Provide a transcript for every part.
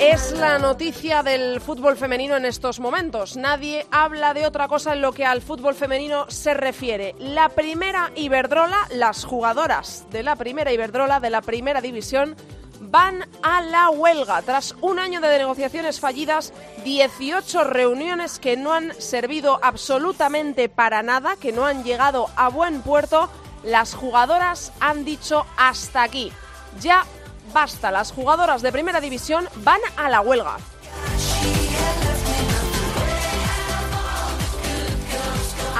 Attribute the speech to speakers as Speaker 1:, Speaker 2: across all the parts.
Speaker 1: Es la noticia del fútbol femenino en estos momentos. Nadie habla de otra cosa en lo que al fútbol femenino se refiere. La primera Iberdrola, las jugadoras de la primera Iberdrola, de la primera división, van a la huelga. Tras un año de negociaciones fallidas, 18 reuniones que no han servido absolutamente para nada, que no han llegado a buen puerto, las jugadoras han dicho hasta aquí. Ya basta, las jugadoras de primera división van a la huelga.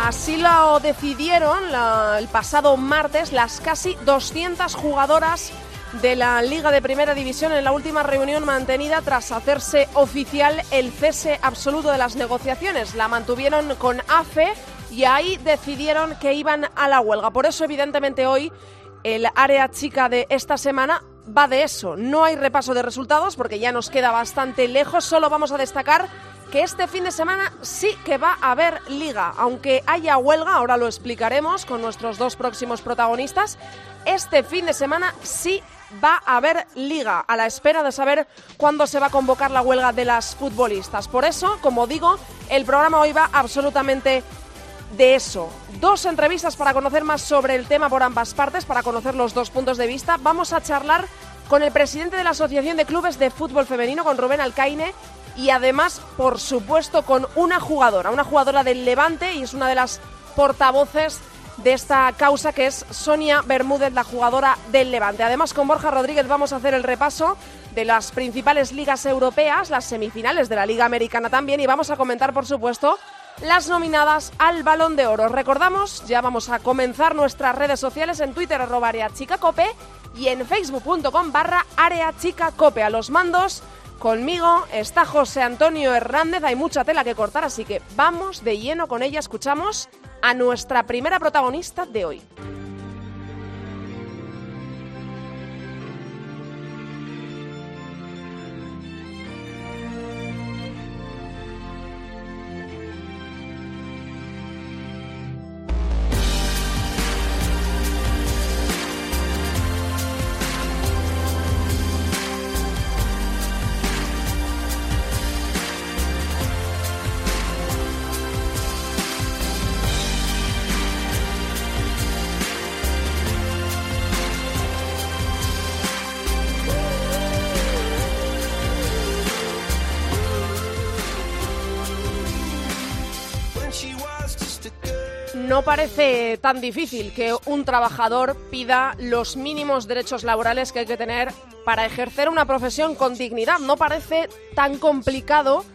Speaker 1: Así lo decidieron el pasado martes las casi 200 jugadoras de la Liga de Primera División en la última reunión mantenida tras hacerse oficial el cese absoluto de las negociaciones. La mantuvieron con AFE y ahí decidieron que iban a la huelga. Por eso, evidentemente, hoy el área chica de esta semana va de eso. No hay repaso de resultados porque ya nos queda bastante lejos. Solo vamos a destacar que este fin de semana sí que va a haber liga. Aunque haya huelga, ahora lo explicaremos con nuestros dos próximos protagonistas. Este fin de semana sí va a haber liga, a la espera de saber cuándo se va a convocar la huelga de las futbolistas. Por eso, como digo, el programa hoy va absolutamente de eso. Dos entrevistas para conocer más sobre el tema por ambas partes, para conocer los dos puntos de vista. Vamos a charlar con el presidente de la Asociación de Clubes de Fútbol Femenino, con Rubén Alcaine, y además, por supuesto, con una jugadora, una jugadora del Levante y es una de las portavoces de esta causa que es Sonia Bermúdez, la jugadora del Levante. Además, con Borja Rodríguez vamos a hacer el repaso de las principales ligas europeas, las semifinales de la Liga Americana también y vamos a comentar, por supuesto, las nominadas al Balón de Oro. Recordamos, ya vamos a comenzar nuestras redes sociales en Twitter arroba Cope y en facebook.com barra Cope. A los mandos, conmigo está José Antonio Hernández, hay mucha tela que cortar, así que vamos de lleno con ella, escuchamos a nuestra primera protagonista de hoy. No parece tan difícil que un trabajador pida los mínimos derechos laborales que hay que tener para ejercer una profesión con dignidad. No parece tan complicado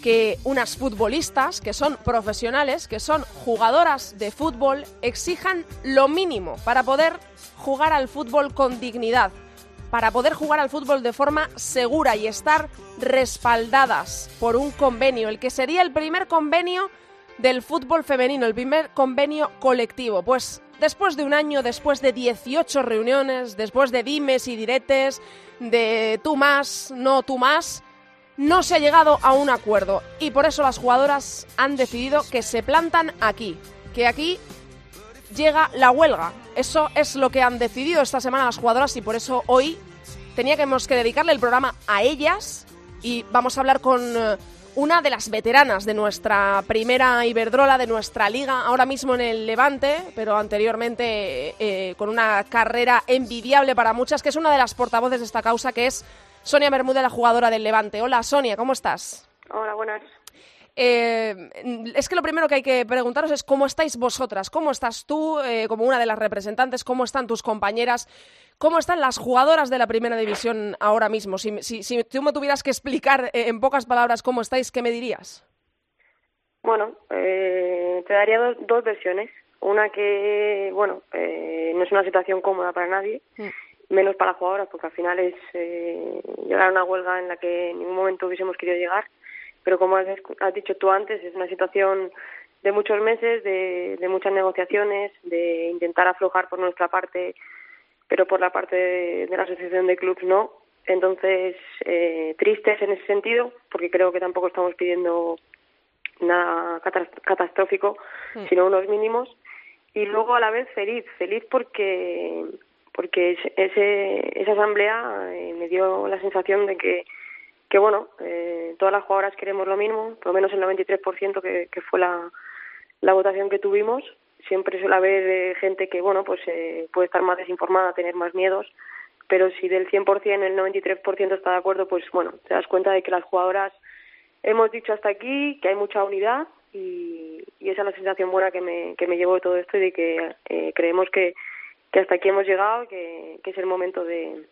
Speaker 1: que unas futbolistas, que son profesionales, que son jugadoras de fútbol, exijan lo mínimo para poder jugar al fútbol con dignidad, para poder jugar al fútbol de forma segura y estar respaldadas por un convenio, el que sería el primer convenio del fútbol femenino, el primer convenio colectivo. Pues después de un año, después de 18 reuniones, después de dimes y diretes, de tú más, no tú más, no se ha llegado a un acuerdo. Y por eso las jugadoras han decidido que se plantan aquí, que aquí llega la huelga. Eso es lo que han decidido esta semana las jugadoras y por eso hoy teníamos que dedicarle el programa a ellas y vamos a hablar con eh, una de las veteranas de nuestra primera Iberdrola, de nuestra liga, ahora mismo en el Levante, pero anteriormente eh, con una carrera envidiable para muchas, que es una de las portavoces de esta causa, que es Sonia Bermúdez, la jugadora del Levante. Hola Sonia, ¿cómo estás?
Speaker 2: Hola, buenas.
Speaker 1: Eh, es que lo primero que hay que preguntaros es cómo estáis vosotras, cómo estás tú eh, como una de las representantes, cómo están tus compañeras, cómo están las jugadoras de la primera división ahora mismo. Si, si, tú me tuvieras que explicar eh, en pocas palabras cómo estáis, ¿qué me dirías?
Speaker 2: Bueno, te daría dos, versiones. Una que, bueno, no es una situación cómoda para nadie, mm. menos para las jugadoras, porque al final es llegar a una huelga en la que en ningún momento hubiésemos querido llegar pero como has, dicho tú antes, es una situación de muchos meses, de, de muchas negociaciones, de intentar aflojar por nuestra parte, pero por la parte de, la Asociación de Clubs no. Entonces, eh, tristes en ese sentido, porque creo que tampoco estamos pidiendo nada catastrófico, mm. sino unos mínimos. Y luego a la vez feliz, feliz porque porque ese, esa asamblea eh, me dio la sensación de que que bueno, eh, todas las jugadoras queremos lo mismo, por lo menos el 93% que, que fue la, la votación que tuvimos. Siempre suele haber eh, gente que, bueno, pues eh, puede estar más desinformada, tener más miedos, pero si del 100% el 93% está de acuerdo, pues bueno, te das cuenta de que las jugadoras hemos dicho hasta aquí, que hay mucha unidad y, y esa es la sensación buena que me, que me llevo de todo esto y de que eh, creemos que, que hasta aquí hemos llegado, que, que es el momento de,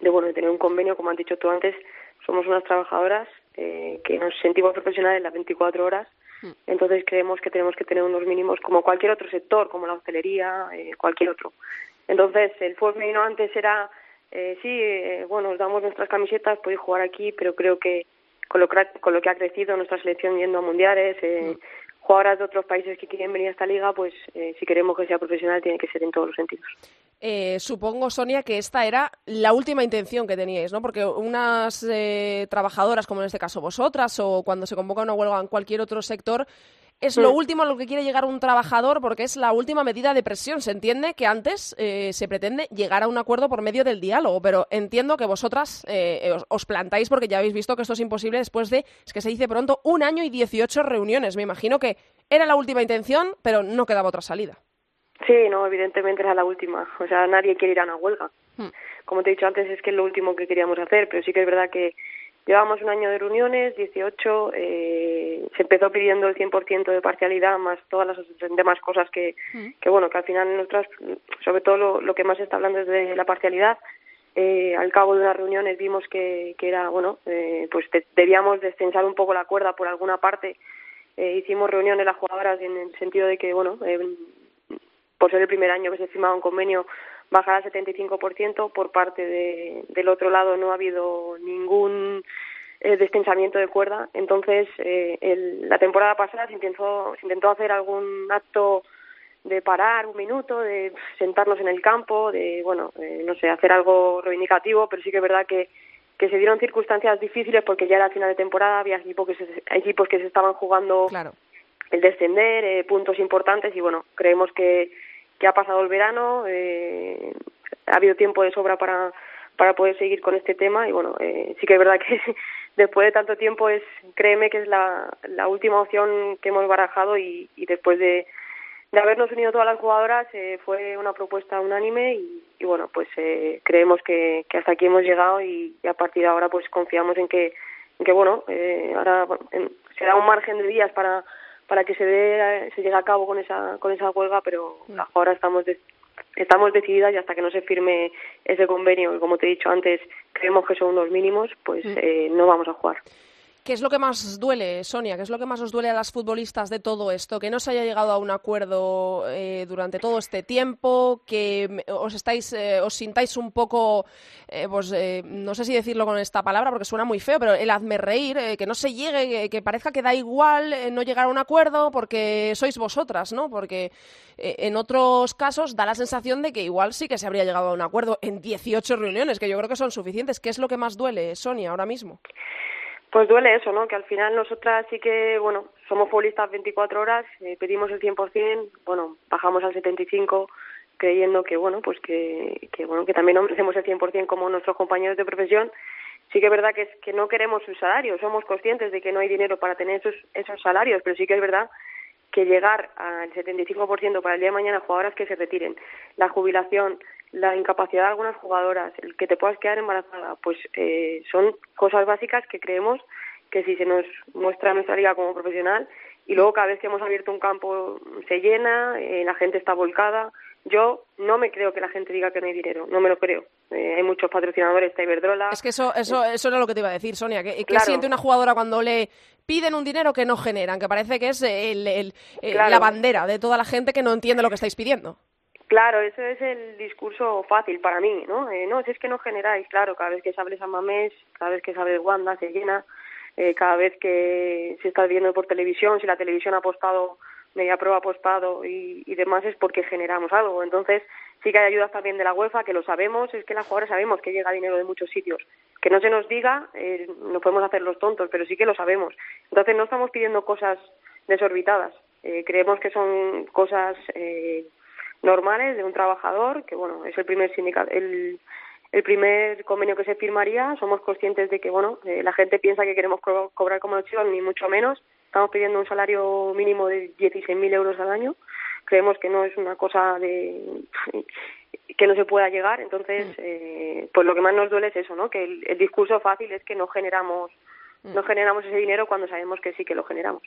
Speaker 2: de, bueno, de tener un convenio, como han dicho tú antes, somos unas trabajadoras eh, que nos sentimos profesionales las 24 horas, mm. entonces creemos que tenemos que tener unos mínimos como cualquier otro sector, como la hostelería, eh, cualquier otro. Entonces, el fútbol femenino antes era, eh, sí, eh, bueno, os damos nuestras camisetas, podéis jugar aquí, pero creo que con lo, con lo que ha crecido nuestra selección yendo a mundiales, eh, mm. jugadoras de otros países que quieren venir a esta liga, pues eh, si queremos que sea profesional tiene que ser en todos los sentidos.
Speaker 1: Eh, supongo, Sonia, que esta era la última intención que teníais, ¿no? Porque unas eh, trabajadoras, como en este caso vosotras, o cuando se convoca una huelga en cualquier otro sector, es lo mm. último a lo que quiere llegar un trabajador porque es la última medida de presión. Se entiende que antes eh, se pretende llegar a un acuerdo por medio del diálogo, pero entiendo que vosotras os, os, plantáis porque ya habéis visto que esto es imposible después de, es que se dice pronto, un año y 18 reuniones. Me imagino que era la última intención, pero no quedaba otra salida.
Speaker 2: Sí, no, evidentemente era la última. O sea, nadie quiere ir a una huelga. Hmm. Como te he dicho antes, es que es lo último que queríamos hacer, pero sí que es verdad que llevábamos un año de reuniones, 18, eh, se empezó pidiendo el 100% de parcialidad, más todas las demás cosas que, hmm. que bueno, que al final nosotras, sobre todo lo, lo, que más se está hablando es de la parcialidad. Eh, al cabo de unas reuniones vimos que, que era, bueno, eh, pues debíamos descensar un poco la cuerda por alguna parte. Eh, hicimos reuniones las jugadoras en el sentido de que, bueno, eh, por ser el primer año que se firmaba un convenio, bajar al 75%. Por parte de, del otro lado no ha habido ningún eh, de cuerda. Entonces, eh, el, la temporada pasada se intentó, se intentó hacer algún acto de parar un minuto, de sentarnos en el campo, de, bueno, eh, no sé, hacer algo reivindicativo, pero sí que es verdad que, que se dieron circunstancias difíciles porque ya era final de temporada, había equipos que se, equipos que se estaban jugando claro. El descender, eh, puntos importantes y bueno, creemos que, que ha pasado el verano, eh, ha habido tiempo de sobra para, para poder seguir con este tema y bueno, eh, sí que es verdad que después de tanto tiempo es, créeme que es la, la última opción que hemos barajado y, y después de, de habernos unido todas las jugadoras eh, fue una propuesta unánime y, bueno, pues eh, creemos que, que hasta aquí hemos llegado y, a partir de ahora pues confiamos en que, en que bueno, eh, ahora en, se da un margen de días para para que se dé, se llegue a cabo con esa con esa huelga, pero mm. ahora estamos de, estamos decididas y hasta que no se firme ese convenio, y como te he dicho antes, creemos que son unos mínimos, pues mm. eh, no vamos a jugar.
Speaker 1: ¿Qué es lo que más duele, Sonia? ¿Qué es lo que más os duele a las futbolistas de todo esto? Que no se haya llegado a un acuerdo eh, durante todo este tiempo, que os estáis, eh, os sintáis un poco, eh, pues eh, no sé si decirlo con esta palabra porque suena muy feo, pero el hazme reír, eh, que no se llegue, que, que parezca que da igual eh, no llegar a un acuerdo porque sois vosotras, ¿no? Porque en otros casos da la sensación de que igual sí que se habría llegado a un acuerdo en 18 reuniones, que yo creo que son suficientes. ¿Qué es lo que más duele, Sonia, ahora mismo?
Speaker 2: Pues duele eso, ¿no? Que al final nosotras sí que, bueno, somos futbolistas 24 horas, eh, pedimos el 100%, bueno, bajamos al 75 creyendo que, bueno, pues que, que bueno, que también ofrecemos el 100% como nuestros compañeros de profesión. Sí que es verdad que es que no queremos sus salarios, somos conscientes de que no hay dinero para tener esos esos salarios, pero sí que es verdad que llegar al 75% para el día de mañana jugadoras que se retiren, la jubilación, la incapacidad de algunas jugadoras, el que te puedas quedar embarazada, pues eh, son cosas básicas que creemos que si se nos muestra nuestra liga como profesional y luego cada vez que hemos abierto un campo se llena, eh, la gente está volcada. Yo no me creo que la gente diga que no hay dinero, no me lo creo. Eh, hay muchos patrocinadores, está Iberdrola.
Speaker 1: Es que eso, eso, eso era lo que te iba a decir, Sonia. ¿Qué, claro. siente una jugadora cuando le piden un dinero que no generan? Que parece que es el, el, el, claro. la bandera de toda la gente que no entiende lo que estáis pidiendo.
Speaker 2: Claro, eso es el discurso fácil para mí, ¿no? Eh, no, si es que no generáis, claro, cada vez que se abre San Mamés, cada vez que se abre Wanda se llena, eh, cada vez que se está viendo por televisión, si la televisión ha apostado media prueba postado y, y demás es porque generamos algo. Entonces, sí que hay ayudas también de la UEFA, que lo sabemos, es que las jugadoras sabemos que llega dinero de muchos sitios. Que no se nos diga, eh, no podemos hacer los tontos, pero sí que lo sabemos. Entonces, no estamos pidiendo cosas desorbitadas. Eh, creemos que son cosas eh, normales de un trabajador, que bueno, es el primer sindicato, el, el primer convenio que se firmaría. Somos conscientes de que, bueno, eh, la gente piensa que queremos cobrar como chicos, ni mucho menos. Estamos pidiendo un salario mínimo de 16.000 euros al año. Creemos que no es una cosa de que no se pueda llegar. Entonces, mm. eh, pues lo que más nos duele es eso, ¿no? Que el, el discurso fácil es que no generamos mm. no generamos ese dinero cuando sabemos que sí que lo generamos.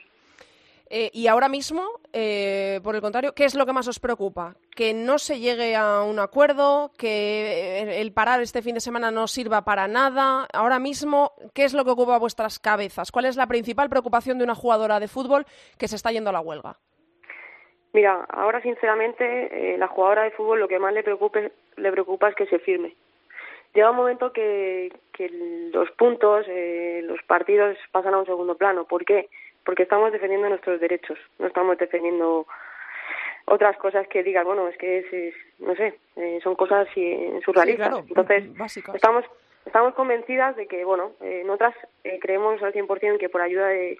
Speaker 1: Eh, y ahora mismo, eh, por el contrario, ¿qué es lo que más os preocupa? ¿Que no se llegue a un acuerdo? ¿Que el parar este fin de semana no sirva para nada? Ahora mismo, ¿qué es lo que ocupa vuestras cabezas? ¿Cuál es la principal preocupación de una jugadora de fútbol que se está yendo a la huelga?
Speaker 2: Mira, ahora sinceramente, eh, la jugadora de fútbol lo que más le, preocupe, le preocupa es que se firme. Llega un momento que, que los puntos, los partidos pasan a un segundo plano. ¿Por qué? Estamos defendiendo nuestros derechos, no estamos defendiendo otras cosas que digan, bueno, es que es, no sé, eh, son cosas surrealistas. Entonces, estamos estamos convencidas de que, bueno, eh, nosotras eh, creemos al 100% que por ayuda de,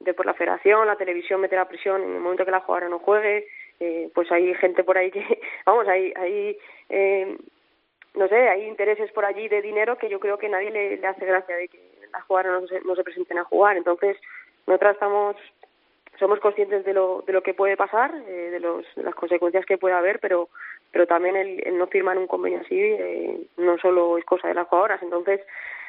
Speaker 2: de por la federación, la televisión meter a presión en el momento que la jugadora no juegue, eh, pues hay gente por ahí que, vamos, hay, hay eh, no sé, hay intereses por allí de dinero que yo creo que nadie le, le hace gracia de que las jugadoras no se, no se presenten a jugar. Entonces, nosotras estamos somos conscientes de lo, de lo que puede pasar, eh, de, los, de las consecuencias que puede haber, pero pero también el, no firmar un convenio así eh, no solo es cosa de las jugadoras. Entonces,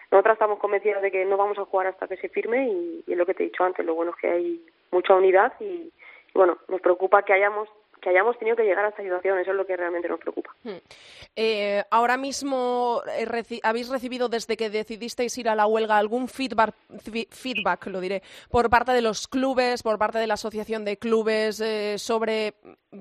Speaker 2: nosotras estamos convencidas de que no vamos a jugar hasta que se firme y, y es lo que te he dicho antes, lo bueno es que hay mucha unidad y, y bueno, nos preocupa que hayamos que hayamos tenido que llegar a esta situación, eso es lo que realmente nos preocupa. Hmm.
Speaker 1: Eh, ahora mismo eh, habéis recibido desde que decidisteis ir a la huelga algún feedback, feedback lo diré, por parte de los clubes, por parte de la asociación de clubes eh, sobre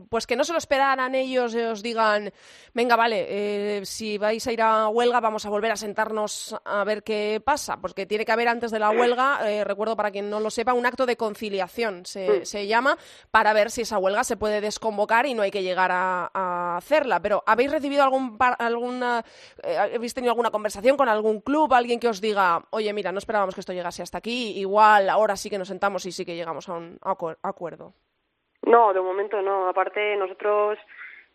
Speaker 1: pues que no se lo esperaran ellos y os digan, venga, vale, si vais a ir a huelga vamos a volver a sentarnos a ver qué pasa, porque tiene que haber antes de la huelga, recuerdo para quien no lo sepa, un acto de conciliación, se, se, llama, para ver si esa huelga se puede desconvocar y no hay que llegar a, hacerla. Pero ¿habéis recibido algún alguna, eh, habéis tenido alguna conversación con algún club, alguien que os diga, oye, mira, no esperábamos que esto llegase hasta aquí, igual ahora sí que nos sentamos y sí que llegamos a un acuerdo?
Speaker 2: No, de momento no. Aparte, nosotros,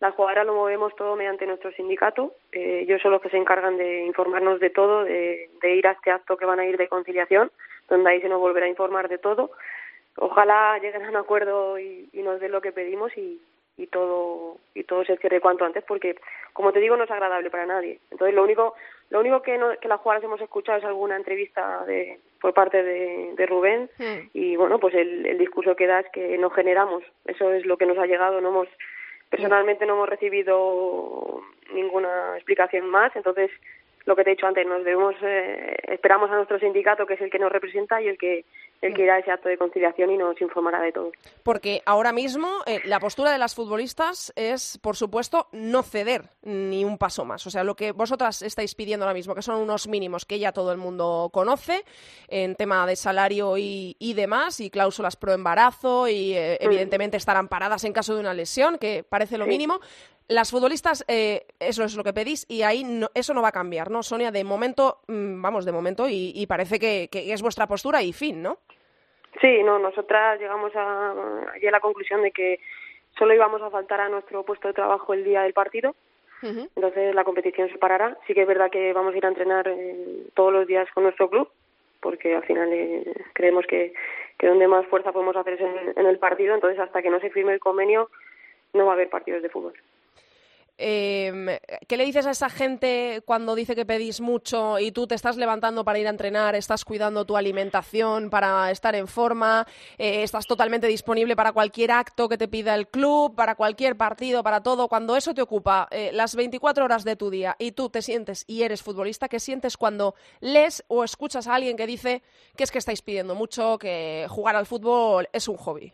Speaker 2: las jugadoras, lo movemos todo mediante nuestro sindicato. Eh, ellos son los que se encargan de informarnos de todo, de, de ir a este acto que van a ir de conciliación, donde ahí se nos volverá a informar de todo. Ojalá lleguen a un acuerdo y, y nos den lo que pedimos y, y todo y todo se cierre cuanto antes porque como te digo no es agradable para nadie. Entonces lo único lo único que, no, que las jugadoras hemos escuchado es alguna entrevista de por parte de, de Rubén hmm. y bueno pues el, el discurso que da es que no generamos. Eso es lo que nos ha llegado. No hemos personalmente no hemos recibido ninguna explicación más. Entonces lo que te he dicho antes, nos debemos, eh, esperamos a nuestro sindicato, que es el que nos representa y el que, el que irá a ese acto de conciliación y nos informará de todo.
Speaker 1: Porque ahora mismo eh, la postura de las futbolistas es, por supuesto, no ceder ni un paso más. O sea, lo que vosotras estáis pidiendo ahora mismo, que son unos mínimos que ya todo el mundo conoce en tema de salario y, y demás, y cláusulas pro embarazo, y eh, mm. evidentemente estarán paradas en caso de una lesión, que parece lo mínimo las futbolistas, eh, eso es lo que pedís y ahí no, eso no va a cambiar, ¿no? Sonia, de momento, mm, vamos, de momento y, y parece que, que, es vuestra postura y fin, ¿no?
Speaker 2: Sí, no, nosotras llegamos a, a la conclusión de que solo íbamos a faltar a nuestro puesto de trabajo el día del partido. Uh -huh. Entonces la competición se parará. Sí que es verdad que vamos a ir a entrenar eh, todos los días con nuestro club, porque al final eh, creemos que, que donde más fuerza podemos hacer es en, en el partido. Entonces hasta que no se firme el convenio no va a haber partidos de fútbol.
Speaker 1: Eh, ¿Qué le dices a esa gente cuando dice que pedís mucho y tú te estás levantando para ir a entrenar, estás cuidando tu alimentación para estar en forma, eh, estás totalmente disponible para cualquier acto que te pida el club, para cualquier partido, para todo? Cuando eso te ocupa eh, las 24 horas de tu día y tú te sientes y eres futbolista, ¿qué sientes cuando lees o escuchas a alguien que dice que es que estáis pidiendo mucho, que jugar al fútbol es un hobby?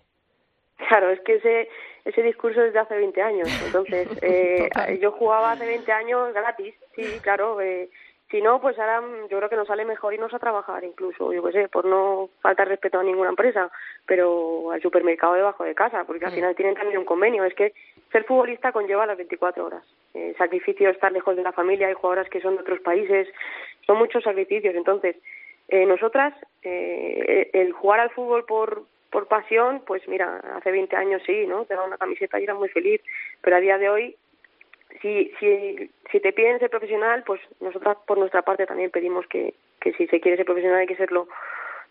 Speaker 2: Claro, es que ese, ese discurso es de hace 20 años. Entonces, eh, yo jugaba hace 20 años gratis, sí, claro. Eh, si no, pues ahora mm, yo creo que nos sale mejor irnos a trabajar incluso, yo qué sé, por no faltar respeto a ninguna empresa, pero al supermercado debajo de casa, porque al final tienen también un convenio. Es que ser futbolista conlleva las 24 horas. Eh, sacrificio estar lejos de la familia, hay jugadoras que son de otros países, son muchos sacrificios. Entonces, eh, nosotras, eh, el jugar al fútbol por, por pasión, pues mira, hace 20 años sí, ¿no? Te daba una camiseta y era muy feliz, pero a día de hoy si, si, si te piden ser profesional, pues nosotras por nuestra parte también pedimos que, que si se quiere ser profesional hay que serlo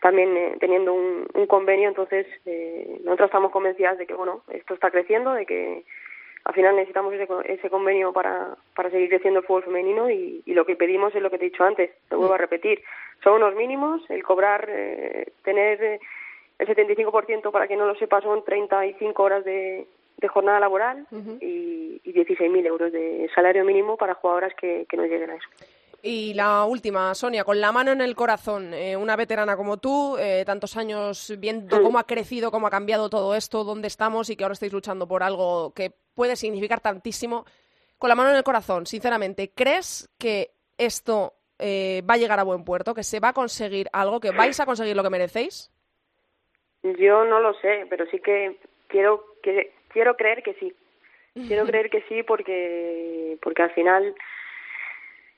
Speaker 2: también eh, teniendo un, un, convenio. Entonces, eh, nosotros estamos convencidas de que, bueno, esto está creciendo, de que al final necesitamos ese, ese convenio para, para seguir creciendo el fútbol femenino y, y lo que pedimos es lo que te he dicho antes, lo vuelvo a repetir, son unos mínimos, el cobrar, eh, tener eh, el 75% para que no lo sepa son 35 horas de, de jornada laboral y, y 16.000 euros de salario mínimo para jugadoras que, que no lleguen a eso.
Speaker 1: Y la última, Sonia, con la mano en el corazón, eh, una veterana como tú, eh, tantos años viendo cómo ha crecido, cómo ha cambiado todo esto, dónde estamos y que ahora estáis luchando por algo que puede significar tantísimo. Con la mano en el corazón, sinceramente, ¿crees que esto eh, va a llegar a buen puerto, que se va a conseguir algo, que vais a conseguir lo que merecéis?
Speaker 2: Yo no lo sé, pero sí que quiero que quiero creer que sí. Quiero creer que sí porque porque al final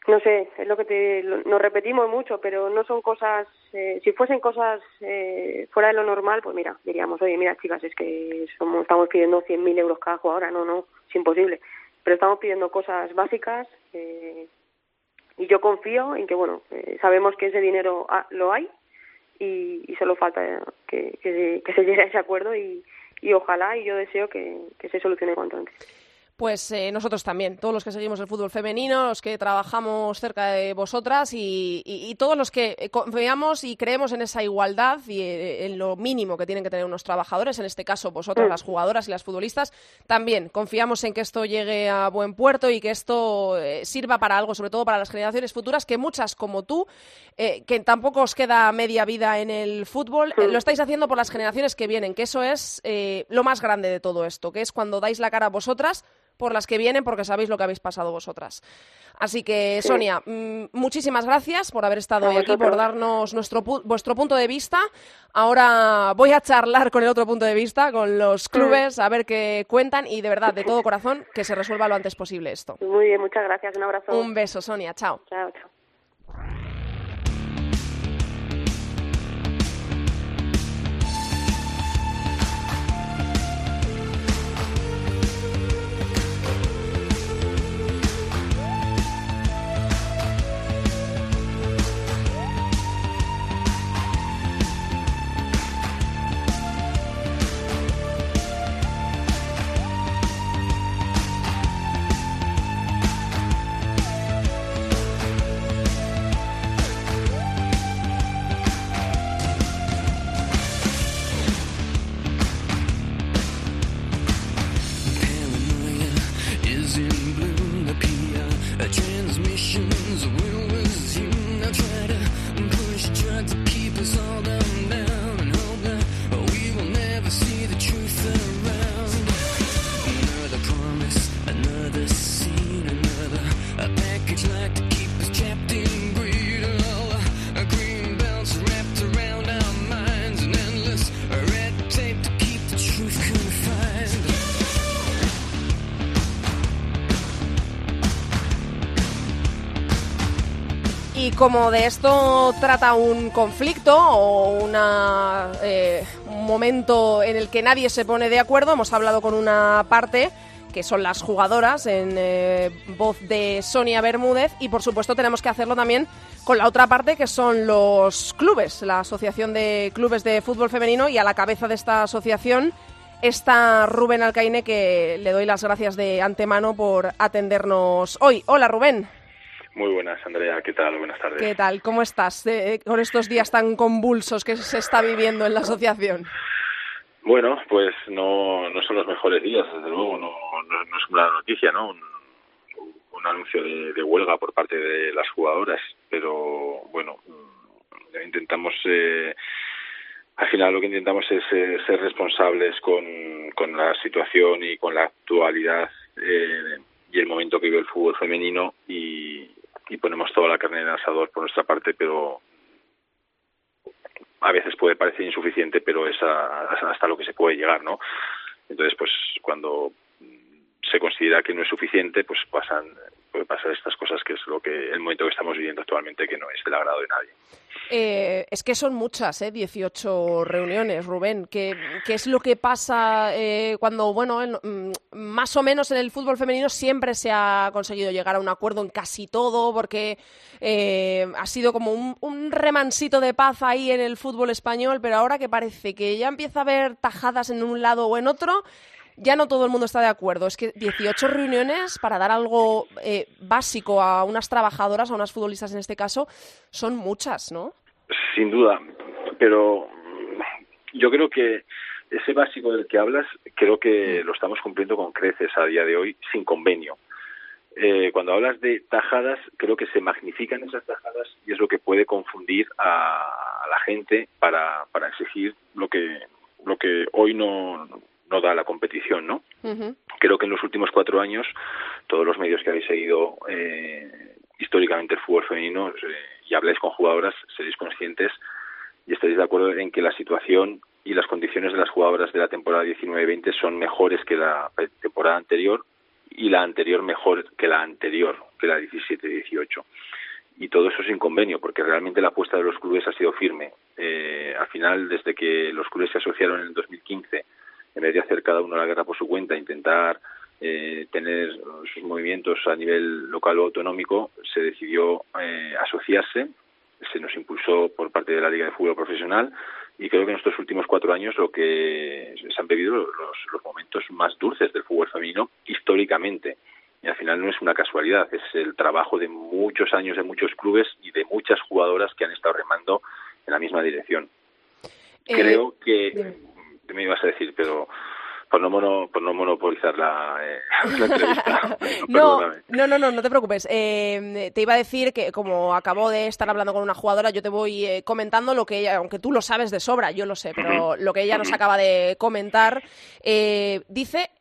Speaker 2: no sé, es lo que te nos repetimos mucho, pero no son cosas eh, si fuesen cosas eh, fuera de lo normal, pues mira, diríamos, "Oye, mira, chicas, es que somos estamos pidiendo 100.000 euros cada jugadora, no, no, es imposible." Pero estamos pidiendo cosas básicas eh, y yo confío en que bueno, eh, sabemos que ese dinero lo hay y, y solo falta que, que, que se llegue a ese acuerdo y y ojalá y yo deseo que, que se solucione cuanto antes
Speaker 1: pues eh, nosotros también, todos los que seguimos el fútbol femenino, los que trabajamos cerca de vosotras y, y, y todos los que eh, confiamos y creemos en esa igualdad y eh, en lo mínimo que tienen que tener unos trabajadores, en este caso vosotras, mm. las jugadoras y las futbolistas, también confiamos en que esto llegue a buen puerto y que esto eh, sirva para algo, sobre todo para las generaciones futuras, que muchas como tú, que tampoco os queda media vida en el fútbol, mm. lo estáis haciendo por las generaciones que vienen, que eso es lo más grande de todo esto, que es cuando dais la cara a vosotras por las que vienen porque sabéis lo que habéis pasado vosotras. Así que, sí. Sonia, mmm, muchísimas gracias por haber estado hoy aquí, por darnos nuestro vuestro punto de vista. Ahora voy a charlar con el otro punto de vista, con los clubes, a ver qué cuentan y de verdad, de todo corazón, que se resuelva lo antes posible esto.
Speaker 2: Muy bien, muchas gracias. Un abrazo.
Speaker 1: Un beso, Sonia. Chao.
Speaker 2: Chao, chao.
Speaker 1: Como de esto trata un conflicto o una, eh, un momento en el que nadie se pone de acuerdo, hemos hablado con una parte que son las jugadoras en eh, voz de Sonia Bermúdez y por supuesto tenemos que hacerlo también con la otra parte que son los clubes, la Asociación de Clubes de Fútbol Femenino y a la cabeza de esta asociación está Rubén Alcaine que le doy las gracias de antemano por atendernos hoy. Hola Rubén.
Speaker 3: Muy buenas, Andrea. ¿Qué tal? Buenas tardes.
Speaker 1: ¿Qué tal? ¿Cómo estás eh, con estos días tan convulsos que se está viviendo en la asociación?
Speaker 3: Bueno, pues no, no son los mejores días, desde luego. No, no, no es una noticia, ¿no? Un, un anuncio de, de, huelga por parte de las jugadoras, pero bueno, intentamos. Eh, al final lo que intentamos es eh, ser responsables con, con la situación y con la actualidad eh, y el momento que vive el fútbol femenino y, y ponemos toda la carne en el asador por nuestra parte, pero a veces puede parecer insuficiente, pero es hasta lo que se puede llegar, ¿no? Entonces, pues cuando se considera que no es suficiente, pues pasan puede pasar estas cosas que es lo que el momento que estamos viviendo actualmente que no es del agrado de nadie.
Speaker 1: Eh, es que son muchas, ¿eh? 18 reuniones, Rubén. ¿Qué, qué es lo que pasa eh, cuando, bueno, mm, más o menos en el fútbol femenino siempre se ha conseguido llegar a un acuerdo en casi todo, porque eh, ha sido como un, un, remansito de paz ahí en el fútbol español, pero ahora que parece que ya empieza a haber tajadas en un lado o en otro, ya no todo el mundo está de acuerdo. Es que 18 reuniones para dar algo eh, básico a unas trabajadoras, a unas futbolistas en este caso, son muchas, ¿no?
Speaker 3: Sin duda, pero yo creo que ese básico del que hablas, creo que lo estamos cumpliendo con creces a día de hoy sin convenio. Eh, cuando hablas de tajadas, creo que se magnifican esas tajadas y es lo que puede confundir a, la gente para, exigir lo que hoy no, no da la competición, ¿no? Creo que en los últimos cuatro años todos los medios que habéis seguido eh, históricamente el fútbol femenino eh, y habláis con jugadoras seréis conscientes y estaréis de acuerdo en que la situación y las condiciones de las jugadoras de la temporada 19-20 son mejores que la temporada anterior y la anterior mejor que la anterior, que la 17-18 y todo eso sin convenio, porque realmente la apuesta de los clubes ha sido firme. Eh, al final, desde que los clubes se asociaron en el 2015 en vez de hacer cada uno la guerra por su cuenta, intentar eh, tener sus movimientos a nivel local o autonómico, se decidió eh, asociarse, se nos impulsó por parte de la Liga de Fútbol Profesional y creo que en estos últimos cuatro años lo que se han vivido los, los momentos más dulces del fútbol femenino históricamente. Y al final no es una casualidad, es el trabajo de muchos años de muchos clubes y de muchas jugadoras que han estado remando en la misma dirección. Eh, creo que me ibas a decir, pero por no, mono, por no monopolizar la, eh, entrevista.
Speaker 1: no, no, no, no, no te preocupes. Eh, te iba a decir que como acabo de estar hablando con una jugadora, yo te voy eh, comentando lo que ella, aunque tú lo sabes de sobra, yo lo sé, pero lo que ella nos acaba de comentar, dice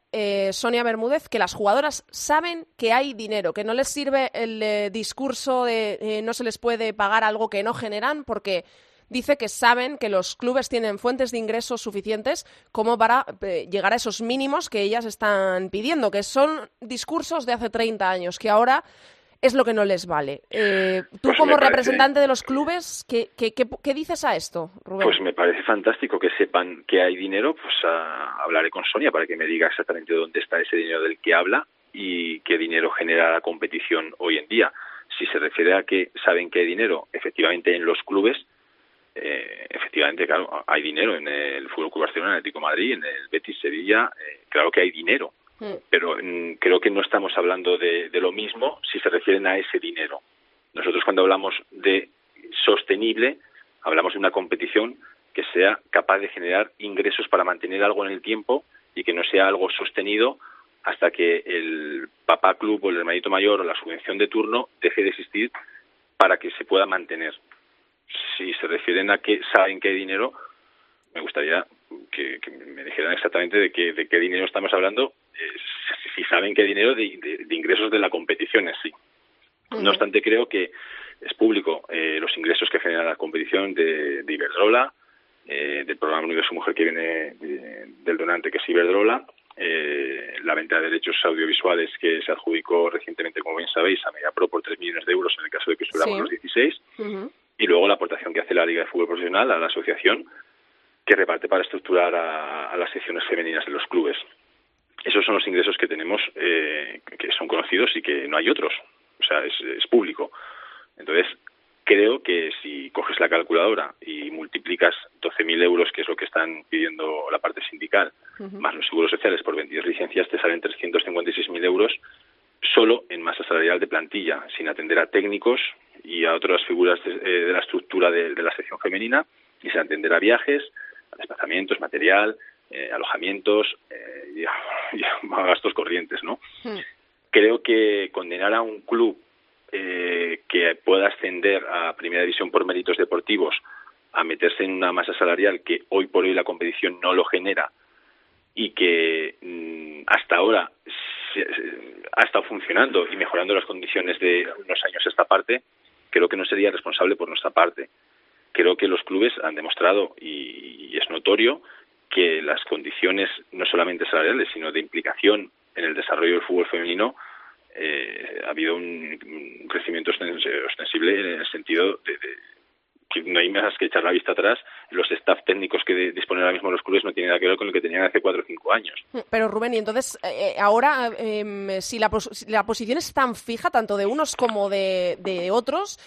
Speaker 1: Sonia Bermúdez que las jugadoras saben que hay dinero, que no les sirve el discurso de no se les puede pagar algo que no generan, porque dice que saben que los clubes tienen fuentes de ingresos suficientes como para eh, llegar a esos mínimos que ellas están pidiendo, que son discursos de hace 30 años, que ahora es lo que no les vale. Eh, tú
Speaker 3: pues
Speaker 1: como representante de los clubes, ¿qué, qué, dices a esto, Rubén?
Speaker 3: Pues me parece fantástico que sepan que hay dinero, pues hablaré con Sonia para que me diga exactamente dónde está ese dinero del que habla y qué dinero genera la competición hoy en día. Si se refiere a que saben que hay dinero efectivamente en los clubes, eh, efectivamente, claro, hay dinero en el Fútbol Club Barcelona, en el Atlético Madrid, en el Betis Sevilla, eh, claro que hay dinero, mm. pero mm, creo que no estamos hablando de, lo mismo si se refieren a ese dinero. Nosotros cuando hablamos de sostenible, hablamos de una competición que sea capaz de generar ingresos para mantener algo en el tiempo y que no sea algo sostenido hasta que el papá club o el hermanito mayor o la subvención de turno deje de existir para que se pueda mantener si se refieren a que saben que hay dinero, me gustaría que, me dijeran exactamente de qué, de qué dinero estamos hablando, eh, si saben hay dinero de, ingresos de la competición en sí. No obstante, creo que es público eh, los ingresos que genera la competición de, de Iberdrola, eh, del programa Universo Mujer que viene del donante que es Iberdrola, la venta de derechos audiovisuales que se adjudicó recientemente, como bien sabéis, a MediaPro por 3 millones de euros en el caso de que superamos los 16, y luego la aportación que hace la Liga de Fútbol Profesional a la asociación que reparte para estructurar a, las secciones femeninas de los clubes. Esos son los ingresos que tenemos, eh, que son conocidos y que no hay otros. O sea, es, público. Entonces, creo que si coges la calculadora y multiplicas 12.000 euros, que es lo que están pidiendo la parte sindical, más los seguros sociales por 22 licencias, te salen 356.000 euros solo en masa salarial de plantilla, sin atender a técnicos y a otras figuras de, eh, la estructura de, la sección femenina, y sin atender a viajes, a desplazamientos, material, eh, alojamientos eh, y, a, gastos corrientes, ¿no? Hmm. Creo que condenar a un club que pueda ascender a primera división por méritos deportivos a meterse en una masa salarial que hoy por hoy la competición no lo genera y que mm, hasta ahora ha estado funcionando y mejorando las condiciones de unos años a esta parte, creo que no sería responsable por nuestra parte. Creo que los clubes han demostrado y es notorio que las condiciones no solamente salariales, sino de implicación en el desarrollo del fútbol femenino eh, ha habido un, crecimiento ostensible en el sentido de, que no hay más que echar la vista atrás. Los staff técnicos que disponen ahora mismo los clubes no tienen nada que ver con lo que tenían hace cuatro o cinco años.
Speaker 1: Pero Rubén, y entonces eh, ahora, em, si, la, la posición es tan fija, tanto de unos como de, de otros,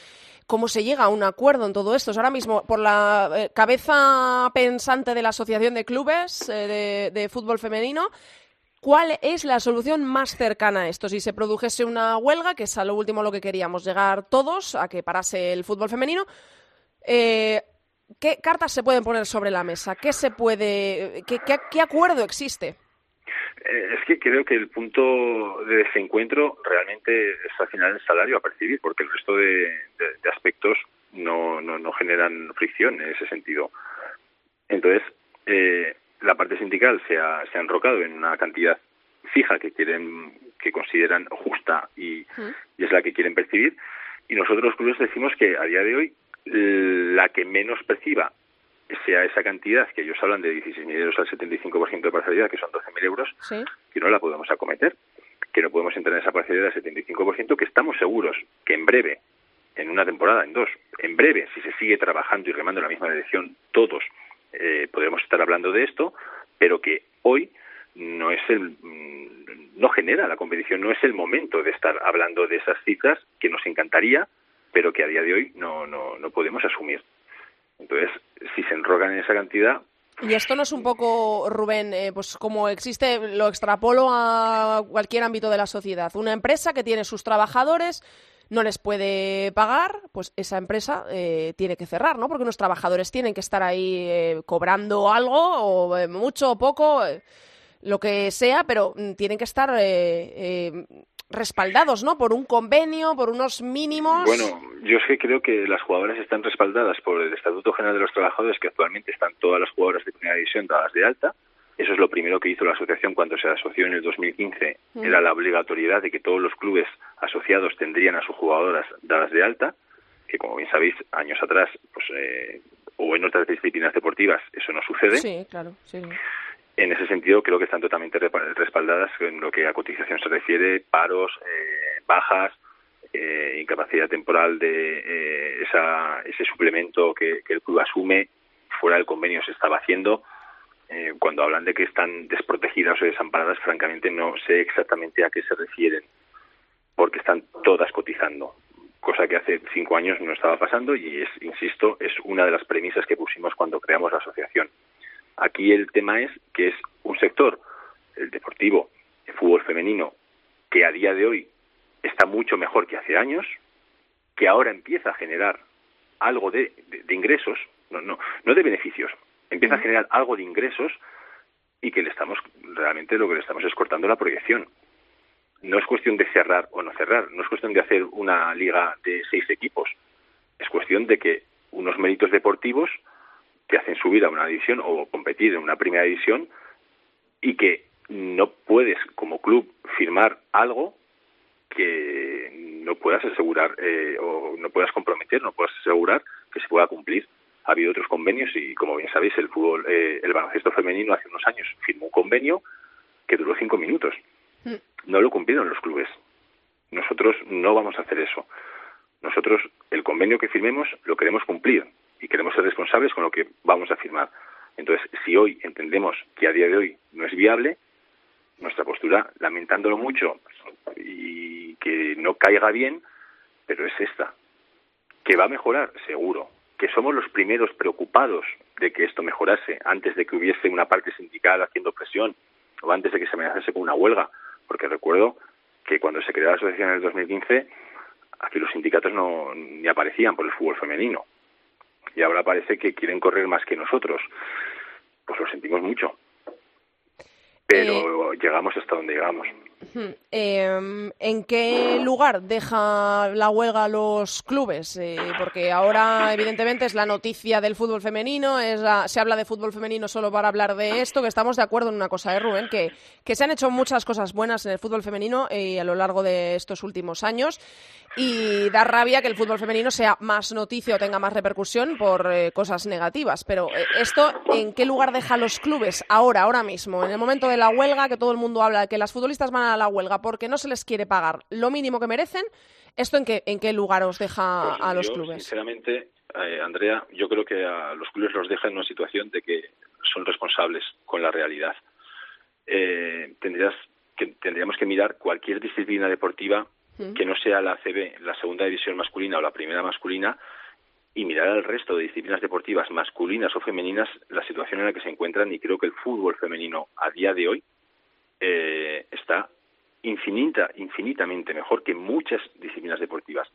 Speaker 1: cómo se llega a un acuerdo en todo esto. Ahora mismo, por la eh, cabeza pensante de la Asociación de Clubes de, de, Fútbol Femenino, ¿Cuál es la solución más cercana a esto? Si se produjese una huelga, que es a lo último lo que queríamos, llegar todos a que parase el fútbol femenino, eh, ¿qué cartas se pueden poner sobre la mesa? ¿Qué se puede, qué, qué, acuerdo existe?
Speaker 3: Eh, es que creo que el punto de desencuentro realmente es al final el salario a percibir, porque el resto de, aspectos no, no, no, generan fricción en ese sentido. Entonces, eh, la parte sindical se ha, se ha enrocado en una cantidad fija que quieren que consideran justa y, es la que quieren percibir y nosotros los clubes decimos que a día de hoy la que menos perciba sea esa cantidad que ellos hablan de 16.000 euros al 75% de parcialidad, que son 12.000 euros, que no la podemos acometer, que no podemos entrar en esa parcialidad del 75%, que estamos seguros que en breve, en una temporada, en dos, en breve, si se sigue trabajando y remando la misma dirección todos, eh, podremos estar hablando de esto, pero que hoy no es el mm, no genera la competición, no es el momento de estar hablando de esas cifras que nos encantaría, pero que a día de hoy no, no, no podemos asumir. Entonces, si se enrogan en esa cantidad,
Speaker 1: y esto no es un poco, Rubén, eh, pues como existe, lo extrapolo a cualquier ámbito de la sociedad. Una empresa que tiene sus trabajadores, no les puede pagar, pues esa empresa eh, tiene que cerrar, ¿no? Porque unos trabajadores tienen que estar ahí eh, cobrando algo, o eh, mucho o poco, lo que sea, pero mm, tienen que estar respaldados, ¿no? Por un convenio, por unos mínimos.
Speaker 3: Bueno, yo es que creo que las jugadoras están respaldadas por el Estatuto General de los Trabajadores, que actualmente están todas las jugadoras de primera división dadas de alta, eso es lo primero que hizo la asociación cuando se asoció en el 2015. Mm. Era la obligatoriedad de que todos los clubes asociados tendrían a sus jugadoras dadas de alta, que como bien sabéis, años atrás, pues, eh, o en otras disciplinas deportivas, eso no sucede.
Speaker 1: Sí, claro, sí.
Speaker 3: En ese sentido, creo que están totalmente respaldadas en lo que a cotización se refiere, paros, eh, bajas, eh, incapacidad temporal de eh, esa, ese suplemento que, el club asume fuera del convenio se estaba haciendo eh, cuando hablan de que están desprotegidas o desamparadas, francamente no sé exactamente a qué se refieren, porque están todas cotizando, cosa que hace cinco años no estaba pasando y es, insisto, es una de las premisas que pusimos cuando creamos la asociación. Aquí el tema es que es un sector, el deportivo, el fútbol femenino, que a día de hoy está mucho mejor que hace años, que ahora empieza a generar algo de, de ingresos, no, no, no de beneficios, empieza a generar algo de ingresos y que le estamos realmente lo que le estamos es cortando la proyección. No es cuestión de cerrar o no cerrar, no es cuestión de hacer una liga de seis equipos, es cuestión de que unos méritos deportivos te hacen subir a una división o competir en una primera división y que no puedes como club firmar algo que no puedas asegurar eh, o no puedas comprometer, no puedas asegurar que se pueda cumplir ha habido otros convenios y, como bien sabéis, el fútbol, eh, el baloncesto femenino hace unos años firmó un convenio que duró cinco minutos. Mm. No lo cumplieron los clubes. Nosotros no vamos a hacer eso. Nosotros el convenio que firmemos lo queremos cumplir y queremos ser responsables con lo que vamos a firmar. Entonces, si hoy entendemos que a día de hoy no es viable, nuestra postura, lamentándolo mucho y que no caiga bien, pero es esta. ¿Que va a mejorar? Seguro que somos los primeros preocupados de que esto mejorase antes de que hubiese una parte sindical haciendo presión o antes de que se amenazase con una huelga, porque recuerdo que cuando se creó la asociación en el 2015 aquí los sindicatos no ni aparecían por el fútbol femenino y ahora parece que quieren correr más que nosotros, pues lo sentimos mucho. Pero pero llegamos hasta donde llegamos.
Speaker 1: Em, ¿En qué lugar deja la huelga los clubes? Eh, porque ahora, evidentemente, es la noticia del fútbol femenino, se habla de fútbol femenino solo para hablar de esto, que estamos de acuerdo en una cosa, ¿eh, Rubén? Que, se han hecho muchas cosas buenas en el fútbol femenino eh, a lo largo de estos últimos años y da rabia que el fútbol femenino sea más noticia o tenga más repercusión por eh, cosas negativas. Pero esto, ¿en qué lugar deja los clubes ahora, ahora mismo? En el momento de la huelga, que todo el mundo habla que las futbolistas van a la huelga porque no se les quiere pagar lo mínimo que merecen, ¿esto en qué, en qué lugar os deja
Speaker 3: pues
Speaker 1: a los clubes?
Speaker 3: Sinceramente, eh, Andrea, yo creo que a los clubes los deja en una situación de que son responsables con la realidad. Eh, tendrías que, tendríamos que mirar cualquier disciplina deportiva que no sea la CB, la segunda división masculina o la primera masculina, y mirar al resto de disciplinas deportivas masculinas o femeninas la situación en la que se encuentran y creo que el fútbol femenino a día de hoy eh, está infinita, infinitamente mejor que muchas disciplinas deportivas.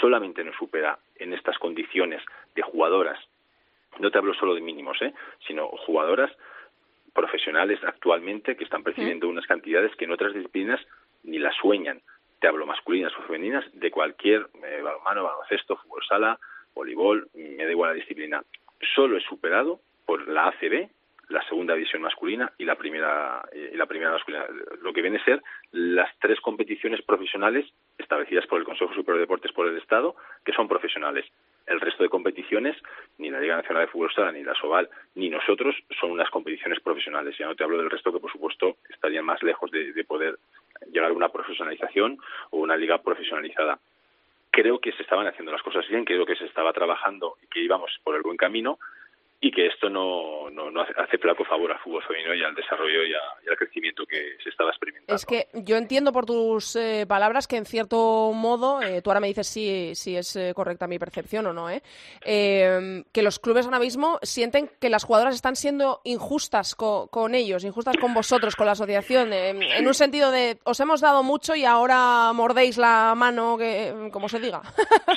Speaker 3: Solamente nos supera en estas condiciones de jugadoras, no te hablo solo de mínimos, ¿eh? sino jugadoras profesionales actualmente que están percibiendo unas cantidades que en otras disciplinas ni las sueñan. Te hablo masculinas o femeninas de cualquier eh, balonmano, baloncesto, fútbol sala, voleibol, me da igual la disciplina. Solo es superado por la ACB la segunda división masculina y la primera y la primera masculina. Lo que viene a ser las tres competiciones profesionales establecidas por el Consejo Superior de Deportes por el Estado que son profesionales. El resto de competiciones ni la Liga Nacional de Fútbol Sala ni la Soval ni nosotros son unas competiciones profesionales. Ya no te hablo del resto que por supuesto estarían más lejos de, de poder llegar a una profesionalización o una liga profesionalizada. Creo que se estaban haciendo las cosas bien creo que se estaba trabajando y que íbamos por el buen camino y que esto no, no, no hace flaco favor al fútbol femenino y al desarrollo y, al crecimiento que se estaba experimentando.
Speaker 1: Es que yo entiendo por tus eh, palabras que en cierto modo, eh, tú ahora me dices si, si es eh, correcta mi percepción o no, ¿eh? que los clubes ahora mismo sienten que las jugadoras están siendo injustas con ellos, injustas con vosotros, con la asociación, en un sentido de os hemos dado mucho y ahora mordéis la mano, que, como se diga.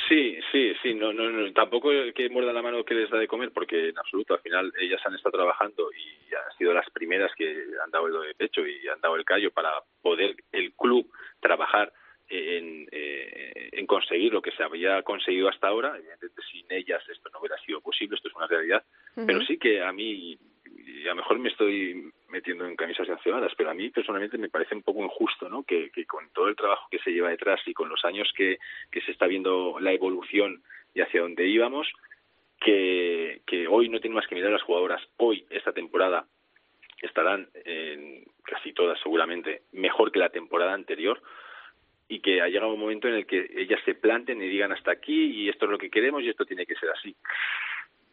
Speaker 3: Sí, sí, sí, no, no, no, tampoco que muerda la mano que les da de comer, porque en al final ellas han estado trabajando y han sido las primeras que han dado el pecho y han dado el callo para poder el club trabajar en, eh, en conseguir lo que se había conseguido hasta ahora. Evidentemente, sin ellas esto no hubiera sido posible, esto es una realidad. Pero sí que a mí, y a lo mejor me estoy metiendo en camisas de accionadas, pero a mí personalmente me parece un poco injusto ¿no? que, que con todo el trabajo que se lleva detrás y con los años que, que se está viendo la evolución y hacia dónde íbamos, que, que hoy no tiene más que mirar a las jugadoras. Hoy, esta temporada, estarán en casi todas seguramente mejor que la temporada anterior y que ha llegado un momento en el que ellas se planten y digan hasta aquí y esto es lo que queremos y esto tiene que ser así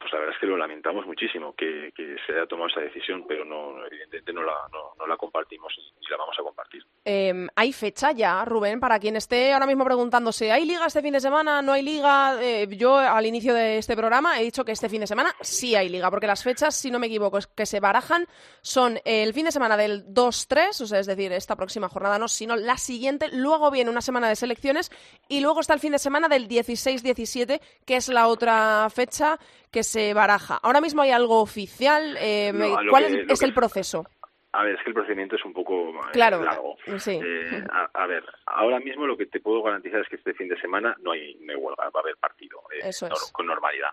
Speaker 3: pues la verdad es que lo lamentamos muchísimo que, se haya tomado esa decisión, pero no, evidentemente no la, no, la compartimos ni la vamos a compartir.
Speaker 1: Em, ¿Hay fecha ya, Rubén? Para quien esté ahora mismo preguntándose, ¿hay liga este fin de semana? ¿No hay liga? Eh, yo al inicio de este programa he dicho que este fin de semana sí hay liga, porque las fechas, si no me equivoco, es que se barajan son el fin de semana del 2-3, o sea, es decir, esta próxima jornada no, sino la siguiente, luego viene una semana de selecciones y luego está el fin de semana del 16-17, que es la otra fecha que se baraja. Ahora mismo hay algo oficial. Eh, ¿Cuál es el proceso?
Speaker 3: A ver, es que el procedimiento es un poco eh,
Speaker 1: claro,
Speaker 3: largo.
Speaker 1: Sí.
Speaker 3: Eh, a, ver, ahora mismo lo que te puedo garantizar es que este fin de semana no hay, huelga, va a haber partido con normalidad.